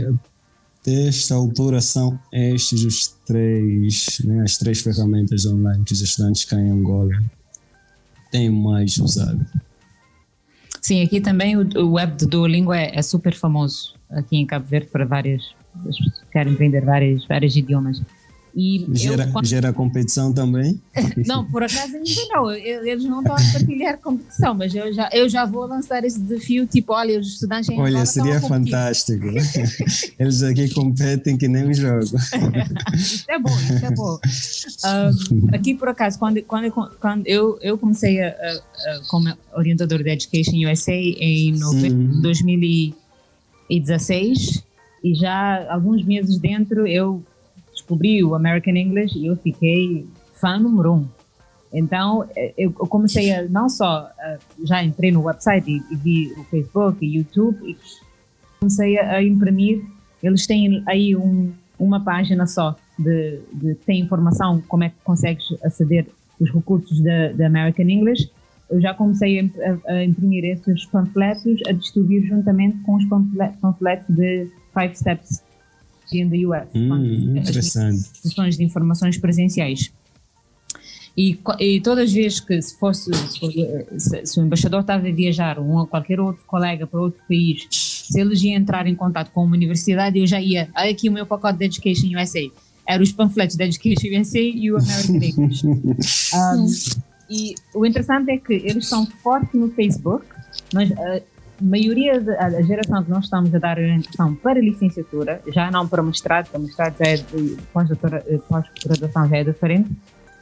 C: até esta altura são estes os três, né, as três ferramentas online que os estudantes cá em Angola têm mais usado.
A: Sim, aqui também o, o web do Duolingo é, é, super famoso aqui em Cabo Verde para várias, querem aprender vários, vários idiomas.
C: E gera, eu, quando... gera competição também?
A: não, por acaso ainda não. Eles não estão a partilhar competição, mas eu já, eu já vou lançar esse desafio. Tipo, olha, os estudantes em
C: Olha, seria fantástico. Eles aqui competem que nem um jogo.
A: isso é bom, isso é bom. Um, aqui, por acaso, quando, quando, quando eu, eu comecei a, a, a, como orientador de Education USA em novembro de 2016 e já alguns meses dentro eu descobri o American English e eu fiquei fã número um. Então, eh, eu comecei a, não só, já entrei no website e, e vi o Facebook e YouTube e comecei a, imprimir, eles têm aí um, uma página só de, de tem informação como é que consegues aceder os recursos da American English. Eu já comecei a, a, imprimir esses panfletos, a distribuir juntamente com os panfletos de Five Steps in the US.
C: Hum, interessante.
A: Sessões de informações presenciais. E, e, todas as vezes que se fosse, se, se, o embaixador estava a viajar um ou qualquer outro colega para outro país, se eles iam entrar em contato com uma universidade, eu já ia, olha aqui o meu pacote de Education USA. Eram os panfletos da Education USA e o American English. um, e o interessante é que eles são fortes no Facebook, mas uh, maioria da geração que nós estamos a dar orientação para licenciatura, já não para mestrado, para mestrado já é de eh, pós-graduação já é diferente.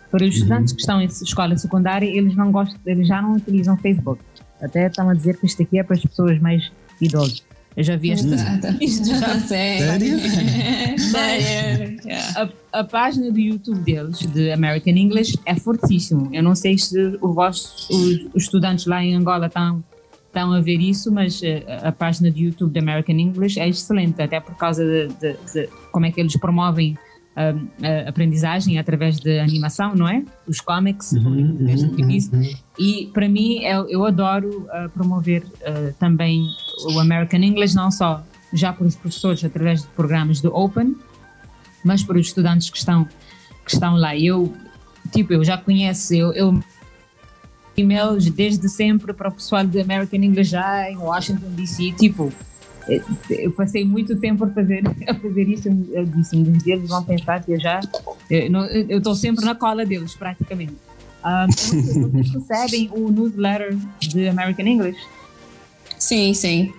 A: Para os uhum. estudantes que estão em escola secundária, eles não gostam, eles já não utilizam Facebook. Até estão a dizer que isto aqui é para as pessoas mais idosas. Eu já vi esta.
B: Isto já
C: Sério?
A: Sério? a, a, página do YouTube deles, de American English, é fortíssimo. Eu não sei se os, os, os estudantes lá em Angola estão estão a ver isso, mas eh, a, a página do YouTube da American English é excelente, até por causa de, de, de como é que eles promovem a, hum, a, aprendizagem através de animação, não é? Os comics, uhum, uhum, uhum. e para mim eu, eu adoro uh, promover uh, também o American English, não só já para os professores através de programas do Open, mas para os estudantes que estão, que estão lá. Eu, tipo, eu já conheço, eu, eu e-mails desde sempre para o pessoal de American English já em Washington DC, tipo, eh, eu passei muito tempo a fazer, a fazer isso, eu disse, um deles vão pensar que eu já, eu estou sempre na cola deles, praticamente. Um, vocês recebem o newsletter de American English?
B: Sim, sim.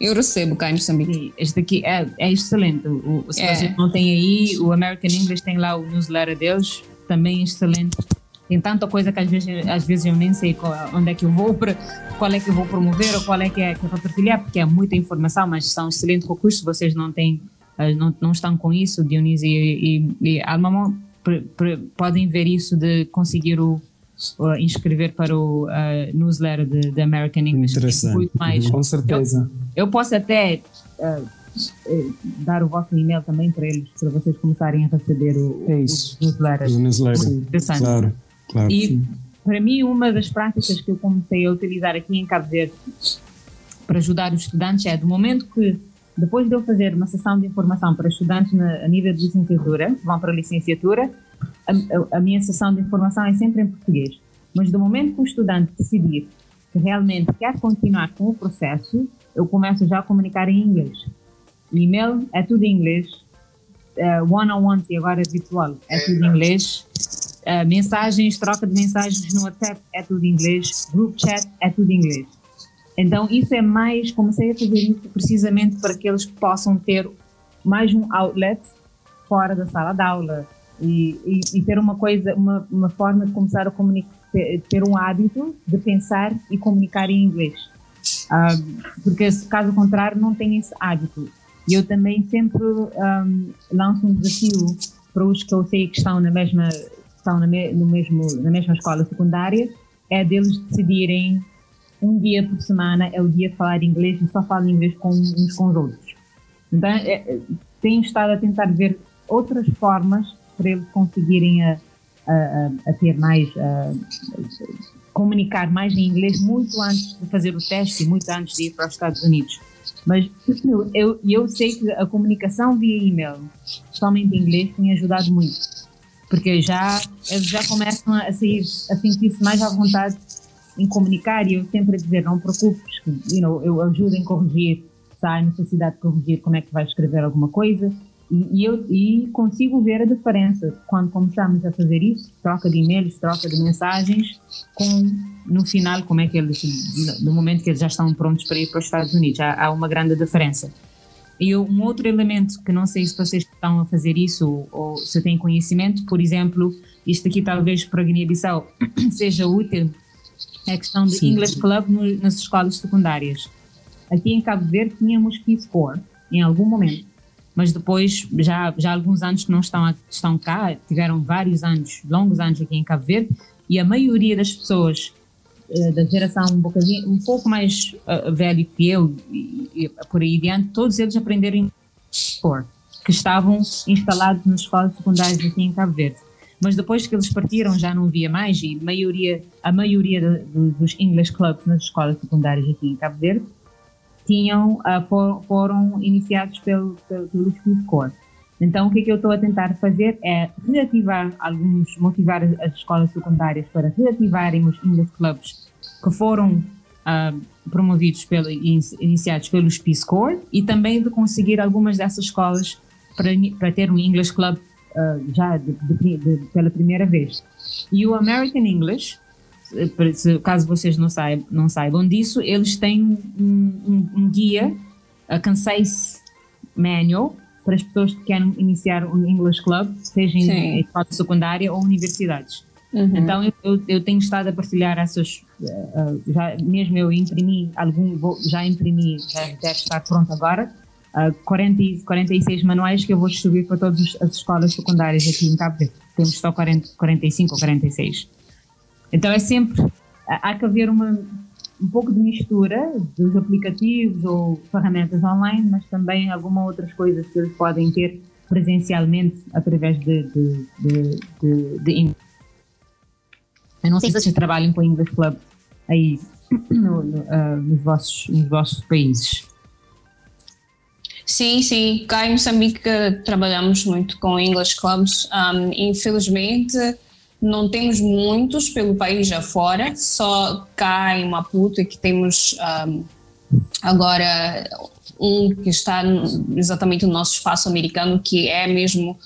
B: Eu recebo cá em Moçambique.
A: Este aqui é, é excelente. O, se é. vocês não têm aí, o American English tem lá o newsletter deles, também excelente. Tem tanta coisa que às vezes, às vezes eu nem sei qual, onde é que eu vou, qual é que eu vou promover ou qual é que é, que é para partilhar, porque é muita informação, mas são excelentes recursos. Vocês não têm, eh, não, não estão com isso, Dionísio e, e, e podem ver isso de conseguir o, uh, inscrever para o uh, newsletter de, American English.
C: Interessante. Muito mais.
D: Com certeza.
A: Eu, eu posso até uh, dar o vosso e-mail também para eles, para vocês começarem a receber o,
D: é isso.
A: o newsletter.
C: O newsletter.
A: Interessante.
C: Claro, claro.
A: E sim. para mim, uma das práticas que eu comecei a utilizar aqui em Cabo Verde para ajudar os estudantes é do momento que depois de eu fazer uma sessão de informação para estudantes na, a nível de licenciatura, vão para a licenciatura, a, a, minha sessão de informação é sempre em português. Mas do momento que o estudante decidir que realmente quer continuar com o processo, eu começo já a comunicar em inglês. E-mail é tudo em inglês, uh, one-on-one e agora é virtual, é tudo em inglês. Uh, mensagens, troca de mensagens no WhatsApp é tudo em inglês, group chat é tudo em inglês. Então, isso é mais, comecei a fazer isso precisamente para que eles possam ter mais um outlet fora da sala de aula e, e, e ter uma coisa, uma, uma forma de começar a comunicar, ter um hábito de pensar e comunicar em inglês. Uh, porque caso contrário não tem esse hábito. E eu também sempre um, lanço um desafio para os que eu sei que estão na mesma estão na, me, no mesmo, na mesma escola secundária, é deles decidirem um dia por semana é o dia de falar inglês e só falam inglês com uns com os outros. Então, é, é, tenho estado a tentar ver outras formas para eles conseguirem a, a, a ter mais, a, comunicar mais em inglês muito antes de fazer o teste e muito antes de ir para os Estados Unidos. Mas eu, eu sei que a comunicação via e-mail, somente em inglês, tem ajudado muito. Porque já, eles já começam a, sair, a sentir-se mais à vontade em comunicar e eu sempre a dizer, não preocupes, que you know, eu ajudo em corrigir, se há necessidade de corrigir como é que vai escrever alguma coisa. E, e, eu, e consigo ver a diferença quando começamos a fazer isso, troca de e-mails, troca de mensagens, com no final como é que eles, no momento que eles já estão prontos para ir para os Estados Unidos, há, há uma grande diferença. E um outro elemento que não sei se vocês estão a fazer isso ou, ou se têm conhecimento, por exemplo, isto aqui talvez para a Guiné-Bissau seja útil é a questão do English Club no, nas escolas secundárias. Aqui em Cabo Verde tínhamos Peace Corps, em algum momento, mas depois, já, já há alguns anos que não estão, estão cá, tiveram vários anos, longos anos aqui em Cabo Verde, e a maioria das pessoas da geração um, bocadinho, um pouco mais uh, velho que eu, e, e, por aí adiante, todos eles aprenderam Corps, que estavam instalados nas escolas secundárias aqui em Cabo Verde mas depois que eles partiram já não havia mais e maioria, a maioria de, de, dos English Clubs nas escolas secundárias aqui em Cabo Verde tinham, uh, for, foram iniciados pelo, pelo, pelo Corps. Então, o que, é que eu estou a tentar fazer é reativar alguns, motivar as escolas secundárias para reativarem os English Clubs que foram uh, promovidos, pelo, iniciados pelos Peace Corps e também de conseguir algumas dessas escolas para, para ter um English Club uh, já de, de, de, pela primeira vez. E o American English, se, caso vocês não saibam, não saibam disso, eles têm um, um, um guia, a concise manual, para as pessoas que querem iniciar um English Club, seja Sim. em escola secundária ou universidades. Uhum. Então eu, eu, tenho estado a partilhar essas, uh, já, mesmo eu imprimi algum, vou, já imprimi, já deve estar pronto agora, uh, 40, 46 manuais que eu vou distribuir para todas as escolas secundárias aqui em Cabo Verde. Temos só 40, 45 ou 46. Então é sempre, há que haver uma, um pouco de mistura dos aplicativos ou ferramentas online, mas também algumas outras coisas que eles podem ter presencialmente através de, de, de, de, de Eu não sei se vocês trabalham com English Club aí no, no, uh, nos, vossos, nos vossos países.
B: Sim, sim. Cá em Moçambique trabalhamos muito com English Clubs. Um, infelizmente, não temos muitos pelo país afora, só cá em Maputo é que temos um, agora um que está exatamente no nosso espaço americano, que é mesmo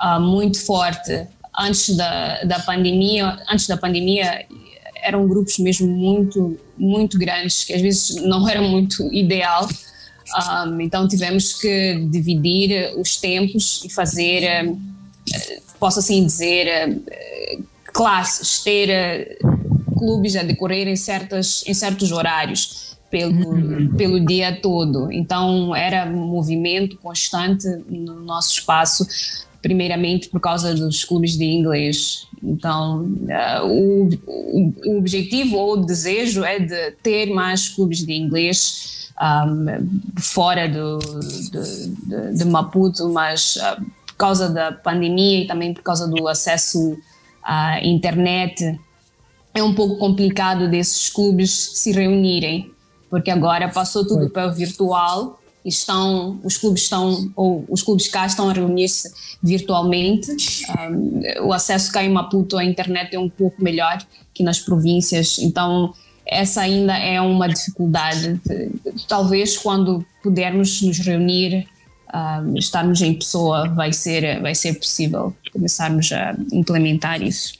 B: uh, muito forte. Antes da, da pandemia, antes da pandemia eram grupos mesmo muito, muito grandes, que às vezes não era muito ideal. Um, então tivemos que dividir os tempos e fazer, posso assim dizer, uh, classes, ter clubes a decorrer em, certas, em certos horários pelo, uhum. pelo dia todo. Então era movimento constante no nosso espaço, primeiramente por causa dos clubes de inglês. Então uh, o, o, o, objetivo ou o desejo é de ter mais clubes de inglês um, fora do, de, de, de, Maputo, mas uh, causa da pandemia e também por causa do acesso à internet é um pouco complicado desses clubes se reunirem porque agora passou tudo para o virtual e estão os clubes estão ou os clubes cá estão a reunir-se virtualmente. Um, o acesso cá em Maputo à internet é um pouco melhor que nas províncias então essa ainda é uma dificuldade. Talvez quando pudermos nos reunir um, estarmos em pessoa vai ser vai ser possível começarmos a implementar isso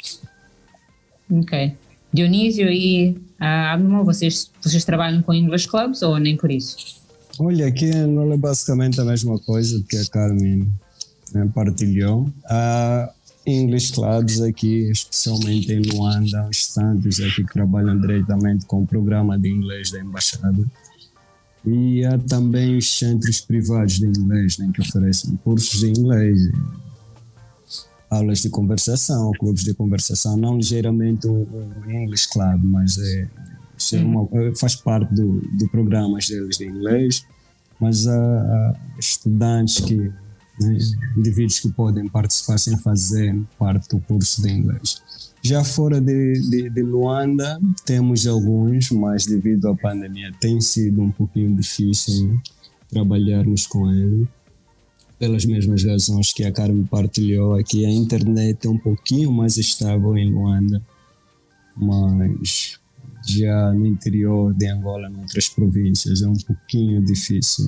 A: ok Dionísio e a Abmo, vocês, vocês trabalham com English Clubs ou nem por isso?
C: Olha, aqui não é basicamente a mesma coisa que a Carmen né, partilhou. Há English Clubs aqui, especialmente em Luanda, os tantos aqui que trabalham diretamente com o programa de inglês da Embaixada. E há também os centros privados de inglês, né, que oferecem cursos de inglês, aulas de conversação, clubes de conversação, não ligeiramente o, English Club, mas é, é uma, é, faz parte do, do programa deles de inglês, mas há, estudantes que, né, indivíduos que podem participar sem fazer parte do curso de inglês. Já fora de, de, de Luanda, temos alguns, mas devido à pandemia tem sido um pouquinho difícil trabalharmos com eles pelas mesmas razões que a Carmen partilhou aqui, a internet é um pouquinho mais estável em Luanda, mas já no interior de Angola, em outras províncias, é um pouquinho difícil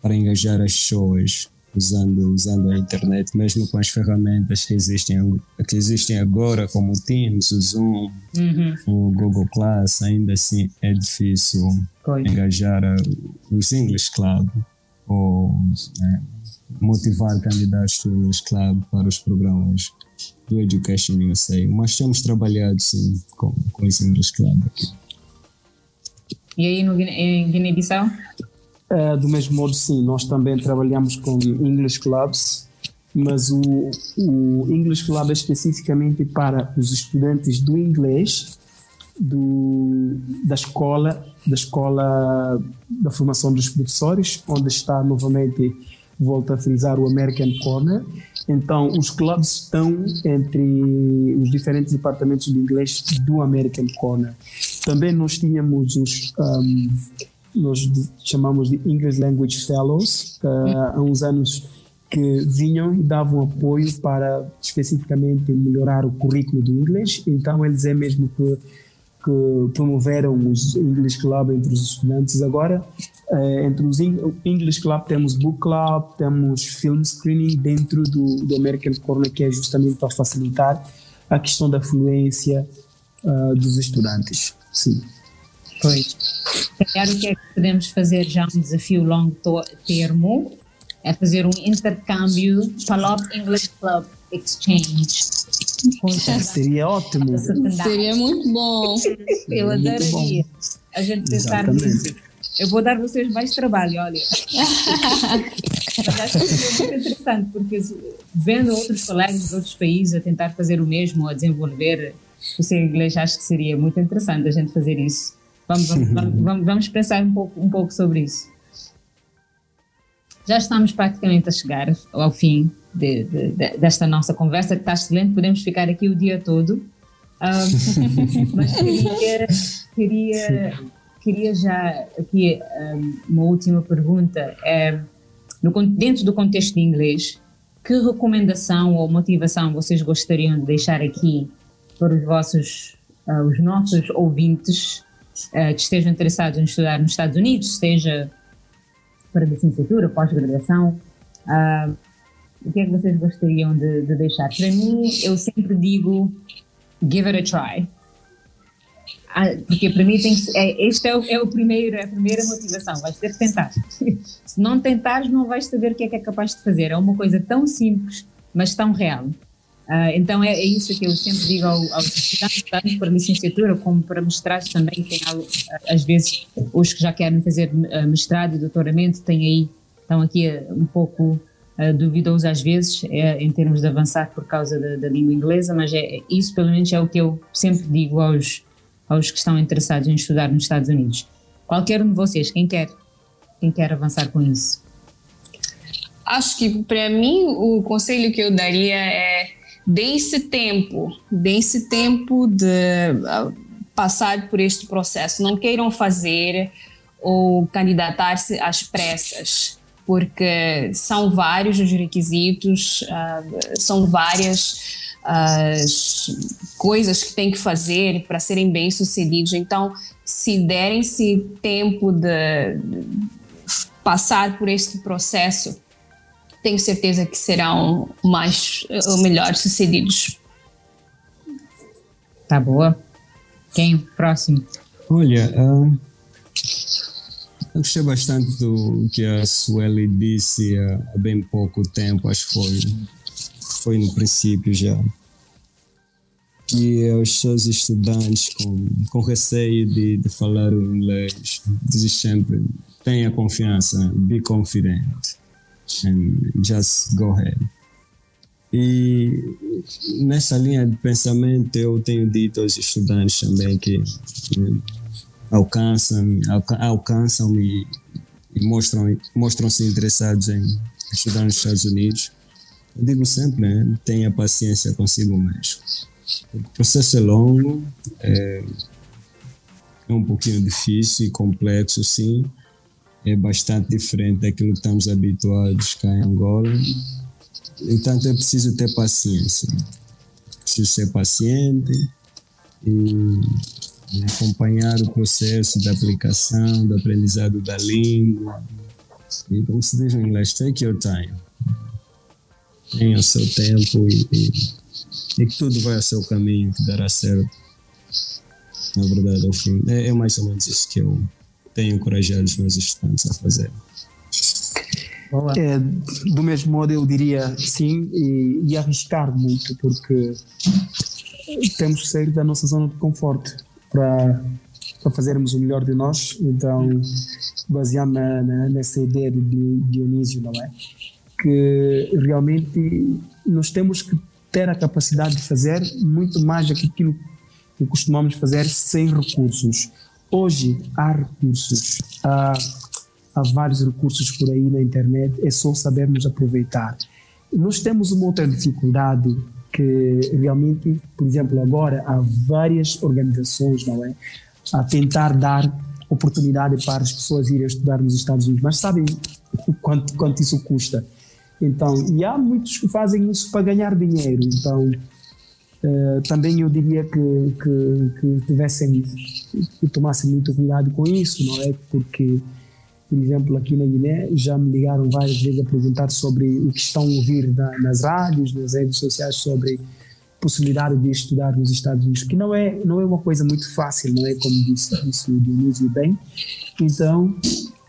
C: para engajar as pessoas usando, usando a internet, mesmo com as ferramentas que existem, que existem agora, como o Teams, o Zoom, uhum. o Google Class, ainda assim é difícil engajar os English Club ou né, motivar candidatos do club para os programas do Education USA. Mas temos trabalhado sim com, com esse English Club aqui.
A: E aí no, em Guiné-Bissau?
D: É, do mesmo modo, sim, nós também trabalhamos com English Clubs, mas o, o English Club é especificamente para os estudantes do inglês do, da escola, da escola da formação dos professores, onde está novamente, volto a frisar, o American Corner. Então, os clubes estão entre os diferentes departamentos de inglês do American Corner. Também nós tínhamos os, um, nós chamamos de English Language Fellows, uh, há uns anos que vinham e davam apoio para especificamente melhorar o currículo do inglês. Então, eles é mesmo que que promoveram os English Club entre os estudantes. Agora, eh, entre os English Club temos Book Club, temos Film Screening dentro do, do American Corner, que é justamente para facilitar a questão da fluência uh, dos estudantes. Sim.
A: Pois. Calhar o que é que podemos fazer já um desafio longo termo é fazer um intercâmbio Palop English Club Exchange
D: Seria ótimo.
B: Seria muito bom.
A: Eu adoraria a gente pensar nisso. Eu vou dar vocês mais trabalho, olha. Acho que seria muito interessante, porque vendo outros colegas de outros países a tentar fazer o mesmo, a desenvolver o seu inglês, acho que seria muito interessante a gente fazer isso. Vamos, vamos, vamos, vamos pensar um pouco, um pouco sobre isso. Já estamos praticamente a chegar ao fim de, de, de, desta nossa conversa, que está excelente, podemos ficar aqui o dia todo. Um, mas queria, queria, queria já aqui um, uma última pergunta. É, no, dentro do contexto de inglês, que recomendação ou motivação vocês gostariam de deixar aqui para os vossos, uh, os nossos ouvintes uh, que estejam interessados em estudar nos Estados Unidos, seja para licenciatura, pós-graduação? Uh, o que é que vocês gostariam de, de deixar? Para mim, eu sempre digo, give it a try. ah, porque para mim tem que, é, este é o, é o primeiro, é a primeira motivação, vais ter que tentar. Se não tentares, não vais saber o que é que é capaz de fazer. É uma coisa tão simples, mas tão real. Uh, então é, é, isso que eu sempre digo ao, aos estudantes, tanto para licenciatura como para mestrado também, tem às vezes os que já querem fazer ah, mestrado e doutoramento têm aí, estão aqui um pouco uh, duvidosos às vezes é, em termos de avançar por causa da, da língua inglesa, mas é, isso pelo menos é o que eu sempre digo aos, aos que estão interessados em estudar nos Estados Unidos. Qualquer um de vocês, quem quer, quem quer avançar com isso?
B: Acho que para mim o conselho que eu daria é dê-se tempo, dê-se tempo de uh, passar por este processo. Não queiram fazer ou candidatar-se às pressas, porque são vários os requisitos, uh, são várias as coisas que têm que fazer para serem bem-sucedidos. Então, se derem-se tempo de passar por este processo, tenho certeza que serão mais ou melhor sucedidos.
A: Tá boa. Quem? Próximo.
C: Olha, uh, eu gostei bastante do que a Sueli disse há bem pouco tempo, acho que foi foi no princípio já, que os seus estudantes com, com receio de, de falar o inglês, dizem sempre, tenha confiança, be confident, just go ahead. E nessa linha de pensamento eu tenho dito aos estudantes também que né, alcançam, alcançam e, e mostram mostram-se interessados em estudar nos Estados Unidos eu digo sempre, né, tenha paciência consigo mesmo. O processo é longo, é, é um pouquinho difícil e complexo, sim. É bastante diferente daquilo que estamos habituados cá em Angola. Entanto, é preciso ter paciência. Preciso ser paciente e acompanhar o processo da aplicação, do aprendizado da língua. E como se diz em inglês, take your time tenha o seu tempo e, e, e, que tudo vai ao seu caminho, que dará certo. Na verdade, ao fim. É, é mais ou menos isso que eu tenho encorajado os meus estudantes a fazer.
D: É, do mesmo modo, eu diria sim e, e, arriscar muito, porque temos que sair da nossa zona de conforto para, para fazermos o melhor de nós. Então, baseando na, na, nessa ideia de Dionísio, não é? que realmente nós temos que ter a capacidade de fazer muito mais do que aquilo que costumamos fazer sem recursos. Hoje há recursos, há, há vários recursos por aí na internet, é só sabermos aproveitar. Nós temos uma outra dificuldade que realmente, por exemplo, agora há várias organizações, não é, a tentar dar oportunidade para as pessoas irem estudar nos Estados Unidos, mas sabem quanto, quanto isso custa? Então, e há muitos que fazem isso para ganhar dinheiro. Então, uh, também eu diria que, que, que tivessem, que tomassem muito cuidado com isso, não é? Porque, por exemplo, aqui na Guiné já me ligaram várias vezes a perguntar sobre o que estão a ouvir na, nas rádios, nas redes sociais sobre possibilidade de estudar nos Estados Unidos, que não é não é uma coisa muito fácil, não é como disse, disse o Dionísio bem. Então,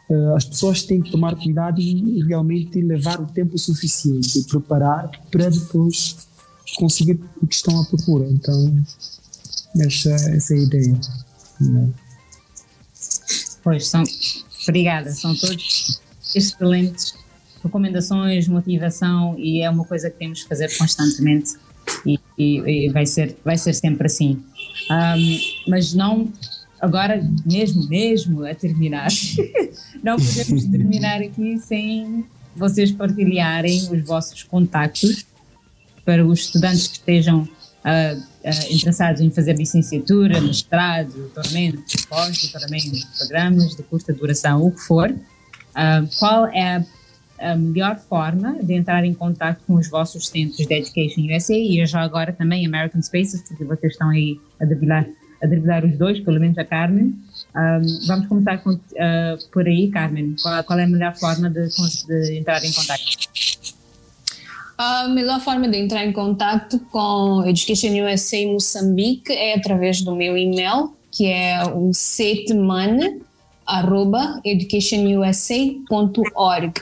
D: uh, as pessoas têm que tomar cuidado e, realmente levar o tempo suficiente preparar para depois conseguir o que estão à procura. Então, essa, essa é a ideia. Né?
A: Pois, são, obrigada, são todos excelentes recomendações, motivação e é uma coisa que temos que fazer constantemente e, e, e vai, ser, vai ser sempre assim. Um, mas não agora, mesmo, mesmo a terminar, não podemos terminar aqui sem vocês partilharem os vossos contactos para os estudantes que estejam uh, uh, interessados em fazer licenciatura, mestrado, doutoramento, pós-doutoramento, programas de curta duração, o que for. Uh, qual é a, melhor forma de entrar em contato com os vossos centros de Education USA e já agora também American Spaces, porque vocês estão aí a debilar a driblar os dois, pelo menos a Carmen. Um, vamos começar com, uh, por aí, Carmen. Qual, qual, é a melhor forma de, de entrar em contato?
B: A melhor forma de entrar em contato com Education USA Moçambique é através do meu e-mail, que é o setman@educationusa.org.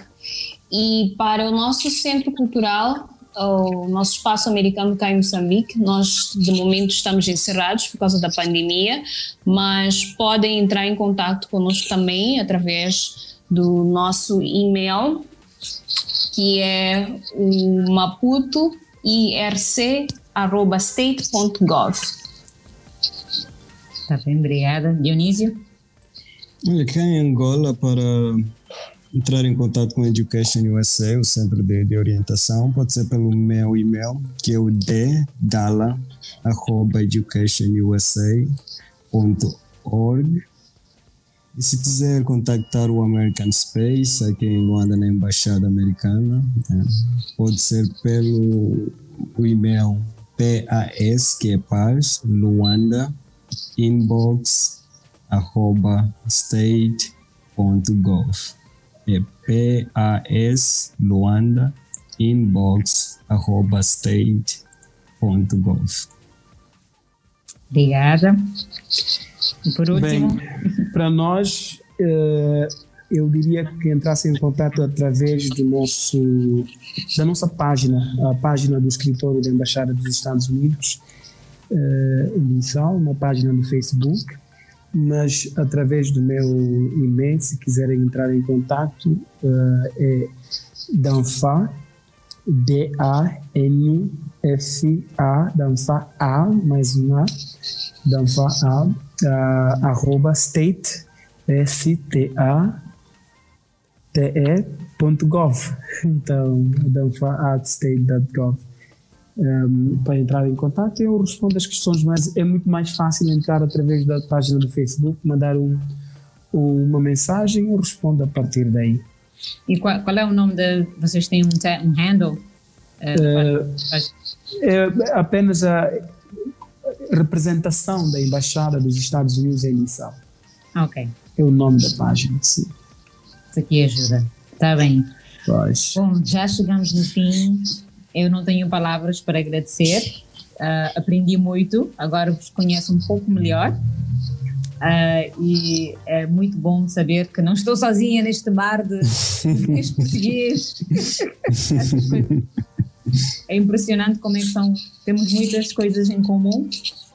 B: E para o nosso centro cultural, o nosso espaço americano cá em Moçambique, nós de momento estamos encerrados por causa da pandemia, mas podem entrar em contato conosco também através do nosso e-mail, que é o maputoirc.state.gov.
A: Tá bem, obrigada. Dionísio?
C: Olha, cá em Angola, para entrar em contato com Education USA, o centro de, de orientação, pode ser pelo meu e-mail, que é o ddala.educationusa.org. E se quiser contactar o American Space aqui em Luanda, na Embaixada Americana, né, pode ser pelo o e-mail PAS, que é PAS, Luanda, inbox, arroba, state.gov é PAS Luanda inbox arroba state.gov.
A: Obrigada. Por último.
D: para nós, uh, eu diria que entrasse em contato através do nosso, da nossa página, a página do escritório da Embaixada dos Estados Unidos, uh, Lissau, uma página no Facebook mas através do meu e-mail, se quiserem entrar em contato, uh, é danfa, D-A-N-F-A, danfa A, mais um A, danfa A, uh, arroba state, S-T-A, te.gov. Então, danfa.state.gov um, para entrar em contato. Eu respondo as questões, mas é muito mais fácil entrar através da página do Facebook, mandar um, uma mensagem eu respondo a partir daí.
A: E qual, qual é o nome de. Vocês têm um, um handle? Uh,
D: é apenas a representação da Embaixada dos Estados Unidos em Missão.
A: Ok.
D: É o nome da página, sim.
A: Isso aqui ajuda. Está bem.
D: Pois.
A: Bom, já chegamos no fim eu não tenho palavras para agradecer. Uh, aprendi muito, agora vos conheço um pouco melhor. Uh, e é muito bom saber que não estou sozinha neste mar de português. é impressionante como é que são. Temos muitas coisas em comum,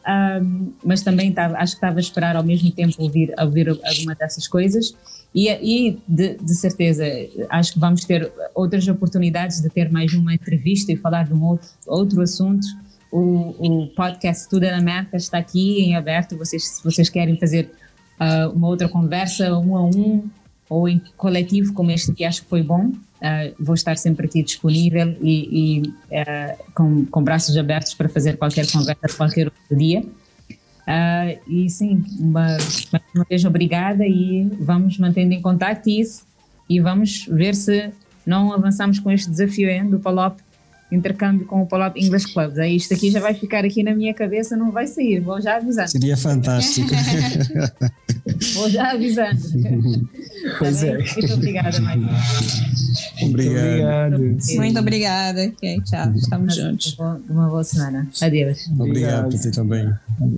A: um, mas também tava, acho que estava a esperar ao mesmo tempo ouvir, ouvir alguma dessas coisas. E, e de, de, certeza, acho que vamos ter outras oportunidades de ter mais uma entrevista e falar de um outro, outro assunto. O, o podcast Tudo na América está aqui em aberto. Vocês, se vocês querem fazer uh, uma outra conversa, um a um, ou em coletivo como este que acho que foi bom, uh, vou estar sempre aqui disponível e, e uh, com, com braços abertos para fazer qualquer conversa qualquer outro dia. Uh, e sim, uma, uma vez obrigada e vamos mantendo em contato isso e vamos ver se não avançamos com este desafio hein, do Palop intercâmbio com o Palop English Clubs. Aí isto aqui já vai ficar aqui na minha cabeça, não vai sair, vou já avisando.
C: Seria fantástico.
A: vou já avisando.
D: Pois
A: tá
D: é.
A: Muito obrigada, mais
C: Obrigado.
B: Muito obrigada. Okay, tchau, estamos juntos.
A: Uma boa semana. Adeus.
C: Obrigado, você também.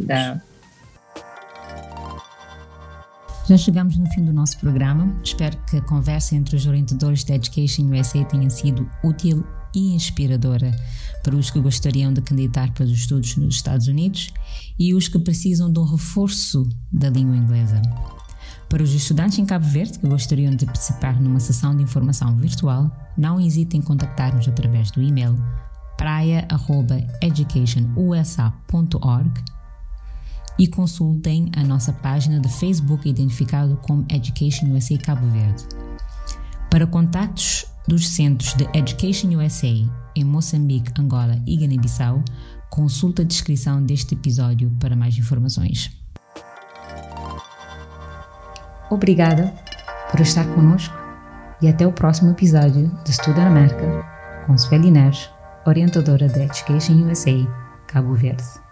A: Tchau. Já chegamos no fim do nosso programa. Espero que a conversa entre os orientadores da Education USA tenha sido útil e inspiradora para os que gostariam de candidatar para os estudos nos Estados Unidos e os que precisam de um reforço da língua inglesa. Para os estudantes em Cabo Verde que gostariam de participar numa sessão de informação virtual, não hesitem em contactar-nos através do e-mail praia.educationusa.org e consultem a nossa página de Facebook identificado como Education USA Cabo Verde. Para contatos dos centros de Education USA em Moçambique, Angola e Guiné-Bissau, consulta a descrição deste episódio para mais informações. Obrigada por estar conosco e até o próximo episódio de Estuda na América com Sueli Neres, orientadora da Education USA Cabo Verde.